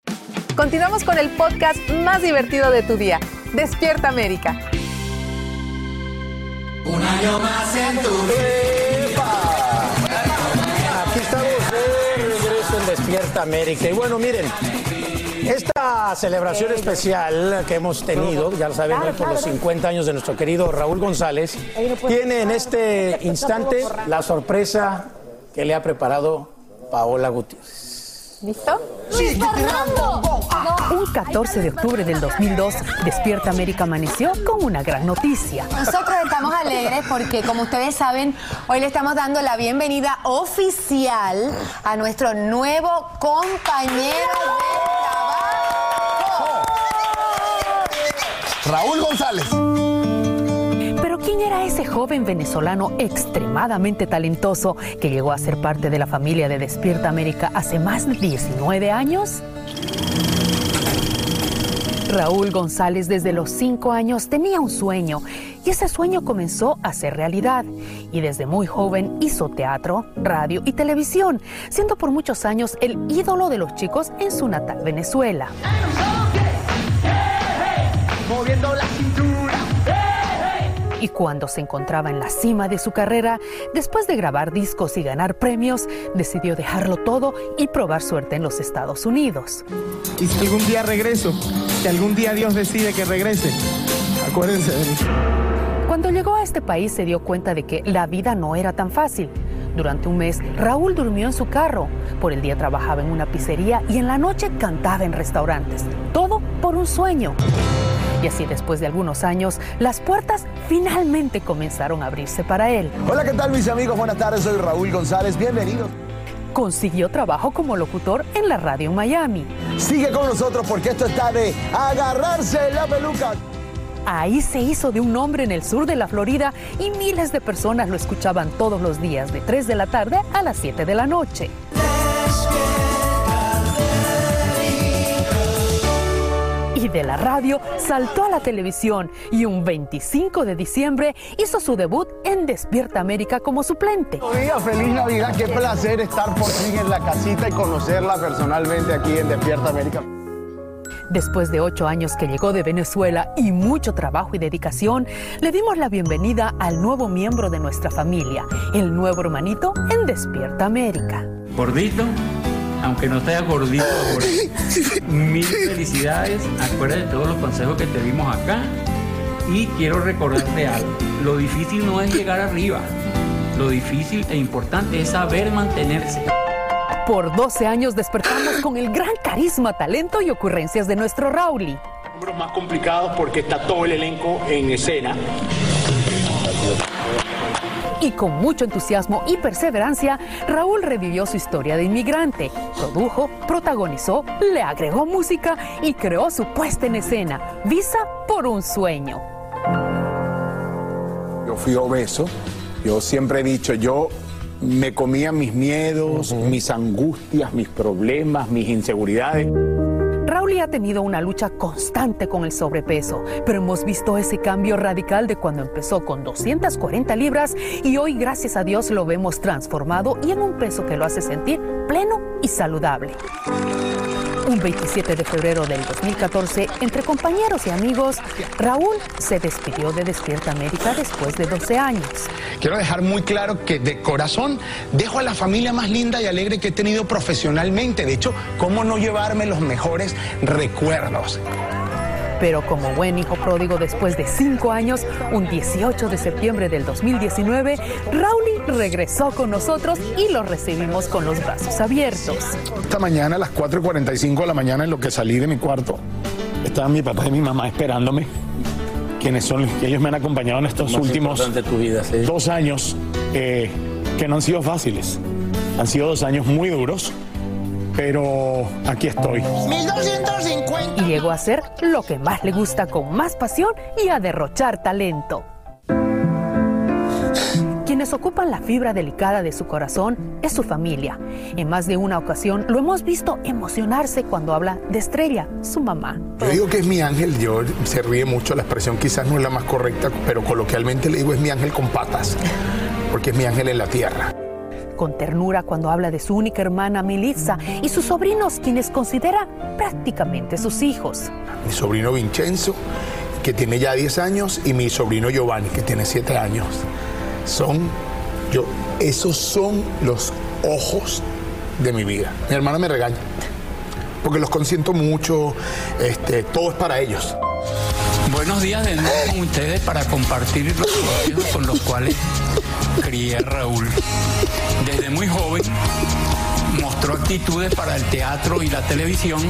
Continuamos con el podcast más divertido de tu día. Despierta América. Un año más en tu Aquí estamos de regreso en Despierta América. Y bueno, miren, esta celebración especial que hemos tenido, ya lo saben, hoy por los 50 años de nuestro querido Raúl González, tiene en este instante la sorpresa que le ha preparado Paola Gutiérrez. ¿Listo? ¡Sí, Fernando! Un 14 de octubre del 2002, Despierta América amaneció con una gran noticia. Nosotros estamos alegres porque, como ustedes saben, hoy le estamos dando la bienvenida oficial a nuestro nuevo compañero Raúl González. Joven venezolano extremadamente talentoso que llegó a ser parte de la familia de Despierta América hace más de 19 años? Raúl González desde los 5 años tenía un sueño y ese sueño comenzó a ser realidad. Y desde muy joven hizo teatro, radio y televisión, siendo por muchos años el ídolo de los chicos en su natal Venezuela. Moviendo la cintura. Y cuando se encontraba en la cima de su carrera, después de grabar discos y ganar premios, decidió dejarlo todo y probar suerte en los Estados Unidos. Y si algún día regreso, si algún día Dios decide que regrese, acuérdense de mí. Cuando llegó a este país se dio cuenta de que la vida no era tan fácil. Durante un mes, Raúl durmió en su carro. Por el día trabajaba en una pizzería y en la noche cantaba en restaurantes. Todo por un sueño. Y así después de algunos años, las puertas finalmente comenzaron a abrirse para él. Hola, ¿qué tal mis amigos? Buenas tardes, soy Raúl González, bienvenidos. Consiguió trabajo como locutor en la radio en Miami. Sigue con nosotros porque esto está de agarrarse la peluca. Ahí se hizo de un hombre en el sur de la Florida y miles de personas lo escuchaban todos los días de 3 de la tarde a las 7 de la noche. De la radio saltó a la televisión y un 25 de diciembre hizo su debut en Despierta América como suplente. Día, feliz Navidad, qué placer estar por fin en la casita y conocerla personalmente aquí en Despierta América. Después de ocho años que llegó de Venezuela y mucho trabajo y dedicación, le dimos la bienvenida al nuevo miembro de nuestra familia, el nuevo hermanito en Despierta América. Gordito, aunque no estés gordito, gordito. mil felicidades. Acuérdate de todos los consejos que te dimos acá. Y quiero recordarte algo. Lo difícil no es llegar arriba. Lo difícil e importante es saber mantenerse. Por 12 años despertamos con el gran carisma, talento y ocurrencias de nuestro Rauli. Números más complicados porque está todo el elenco en escena. Y con mucho entusiasmo y perseverancia, Raúl revivió su historia de inmigrante, produjo, protagonizó, le agregó música y creó su puesta en escena, Visa por un sueño. Yo fui obeso, yo siempre he dicho, yo me comía mis miedos, mis angustias, mis problemas, mis inseguridades. Raúl ha tenido una lucha constante con el sobrepeso, pero hemos visto ese cambio radical de cuando empezó con 240 libras y hoy, gracias a Dios, lo vemos transformado y en un peso que lo hace sentir pleno y saludable. Un 27 de febrero del 2014, entre compañeros y amigos, Raúl se despidió de Despierta América después de 12 años. Quiero dejar muy claro que de corazón dejo a la familia más linda y alegre que he tenido profesionalmente. De hecho, ¿cómo no llevarme los mejores recuerdos? Pero como buen hijo pródigo después de cinco años, un 18 de septiembre del 2019, Raúl regresó con nosotros y lo recibimos con los brazos abiertos. Esta mañana a las 4.45 de la mañana en lo que salí de mi cuarto, estaban mi papá y mi mamá esperándome, quienes son, ellos me han acompañado en estos Más últimos de tu vida, sí. dos años eh, que no han sido fáciles. Han sido dos años muy duros, pero aquí estoy. 1250. Y llegó a hacer lo que más le gusta con más pasión y a derrochar talento. Quienes ocupan la fibra delicada de su corazón es su familia. En más de una ocasión lo hemos visto emocionarse cuando habla de Estrella, su mamá. Yo digo que es mi ángel, yo se ríe mucho, la expresión quizás no es la más correcta, pero coloquialmente le digo es mi ángel con patas, porque es mi ángel en la tierra. Con ternura cuando habla de su única hermana Melissa y sus sobrinos, quienes considera prácticamente sus hijos. Mi sobrino Vincenzo, que tiene ya 10 años, y mi sobrino Giovanni, que tiene 7 años. Son, yo, esos son los ojos de mi vida. Mi hermana me regaña, porque los consiento mucho, este, todo es para ellos. Buenos días de nuevo con ustedes para compartir los consejos con los cuales crié a Raúl. Desde muy joven mostró actitudes para el teatro y la televisión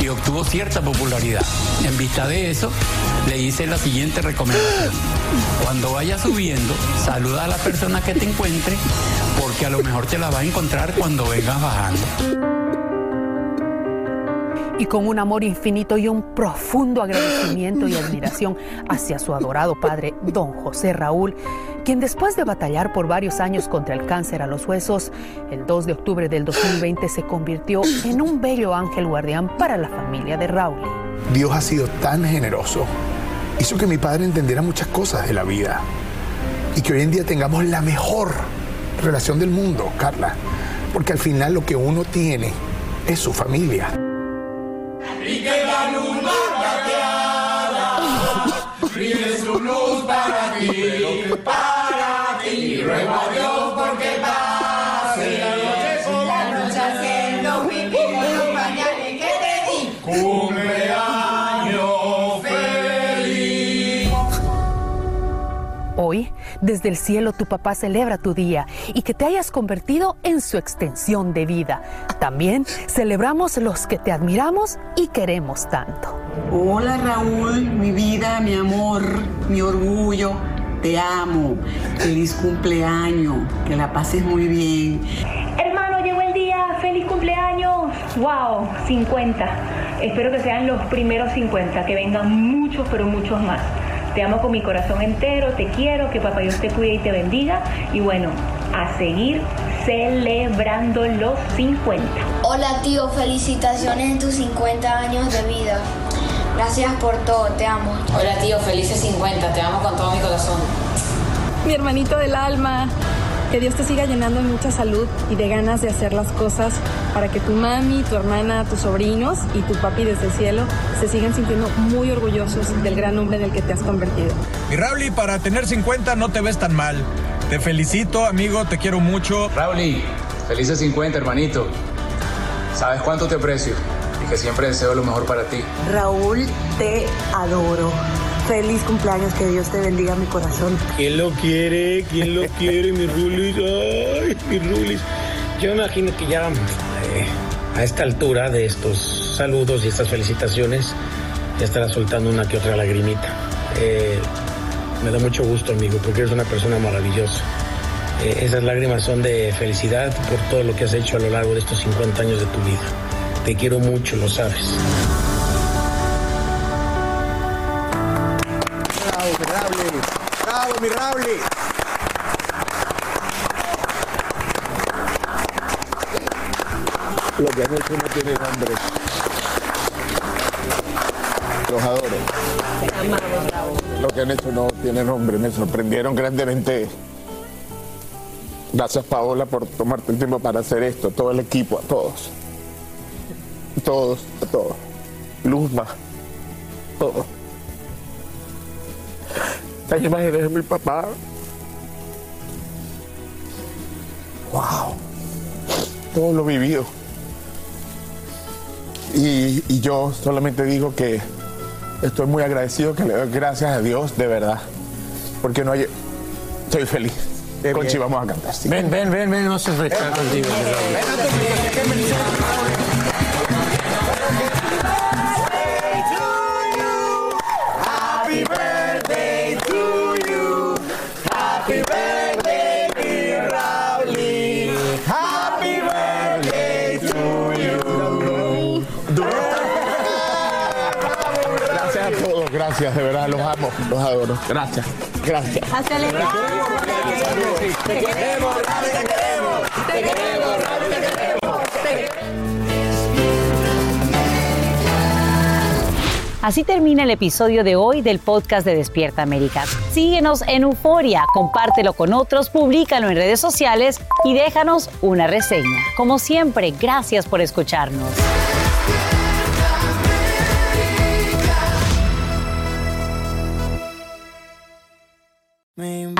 y obtuvo cierta popularidad. En vista de eso, le hice la siguiente recomendación. Cuando vayas subiendo, saluda a la persona que te encuentre porque a lo mejor te la va a encontrar cuando vengas bajando. Y con un amor infinito y un profundo agradecimiento y admiración hacia su adorado padre, don José Raúl, quien después de batallar por varios años contra el cáncer a los huesos, el 2 de octubre del 2020 se convirtió en un bello ángel guardián para la familia de Raúl. Dios ha sido tan generoso. Hizo que mi padre entendiera muchas cosas de la vida. Y que hoy en día tengamos la mejor relación del mundo, Carla. Porque al final lo que uno tiene es su familia. Y que la luz desde el cielo, tu papá celebra tu día y que te hayas convertido en su extensión de vida. También celebramos los que te admiramos y queremos tanto. Hola Raúl, mi vida, mi amor, mi orgullo, te amo. Feliz cumpleaños, que la pases muy bien. Hermano, llegó el día, feliz cumpleaños. Wow, 50. Espero que sean los primeros 50, que vengan muchos, pero muchos más. Te amo con mi corazón entero, te quiero, que papá Dios te cuide y te bendiga. Y bueno, a seguir celebrando los 50. Hola tío, felicitaciones en tus 50 años de vida. Gracias por todo, te amo. Hola tío, felices 50, te amo con todo mi corazón. Mi hermanito del alma, que Dios te siga llenando de mucha salud y de ganas de hacer las cosas para que tu mami, tu hermana, tus sobrinos y tu papi desde el cielo se sigan sintiendo muy orgullosos del gran hombre en el que te has convertido. Y Rauli, para tener 50 no te ves tan mal. Te felicito, amigo, te quiero mucho. Rauli, felices 50, hermanito. Sabes cuánto te aprecio y que siempre deseo lo mejor para ti. Raúl, te adoro. Feliz cumpleaños, que Dios te bendiga mi corazón. ¿Quién lo quiere? ¿Quién lo quiere, mi Rulis? Ay, mi Rulis. Yo imagino que ya eh, a esta altura de estos saludos y estas felicitaciones ya estará soltando una que otra lagrimita. Eh, me da mucho gusto, amigo, porque eres una persona maravillosa. Eh, esas lágrimas son de felicidad por todo lo que has hecho a lo largo de estos 50 años de tu vida. Te quiero mucho, lo sabes. Bravo, mi Rauli. Lo que han hecho no tiene nombre. Los adoro. Lo que han hecho no tiene nombre. Me sorprendieron grandemente. Gracias, Paola, por tomarte el tiempo para hacer esto. Todo el equipo, a todos. todos, a todos. Luzma, todo. Las imágenes de mi papá. Wow. Todo lo vivido. Y, y yo solamente digo que estoy muy agradecido, que le doy gracias a Dios, de verdad. Porque no hay... Estoy feliz. Conchi, vamos a cantar. ¿sí? Ven, ven, ven, ven, no se contigo. Amo, los adoro. Gracias, gracias. A celebrar. Te queremos, te queremos. Te queremos, Rauli, te queremos. Así termina el episodio de hoy del podcast de Despierta América. Síguenos en Euforia, compártelo con otros, públicalo en redes sociales y déjanos una reseña. Como siempre, gracias por escucharnos.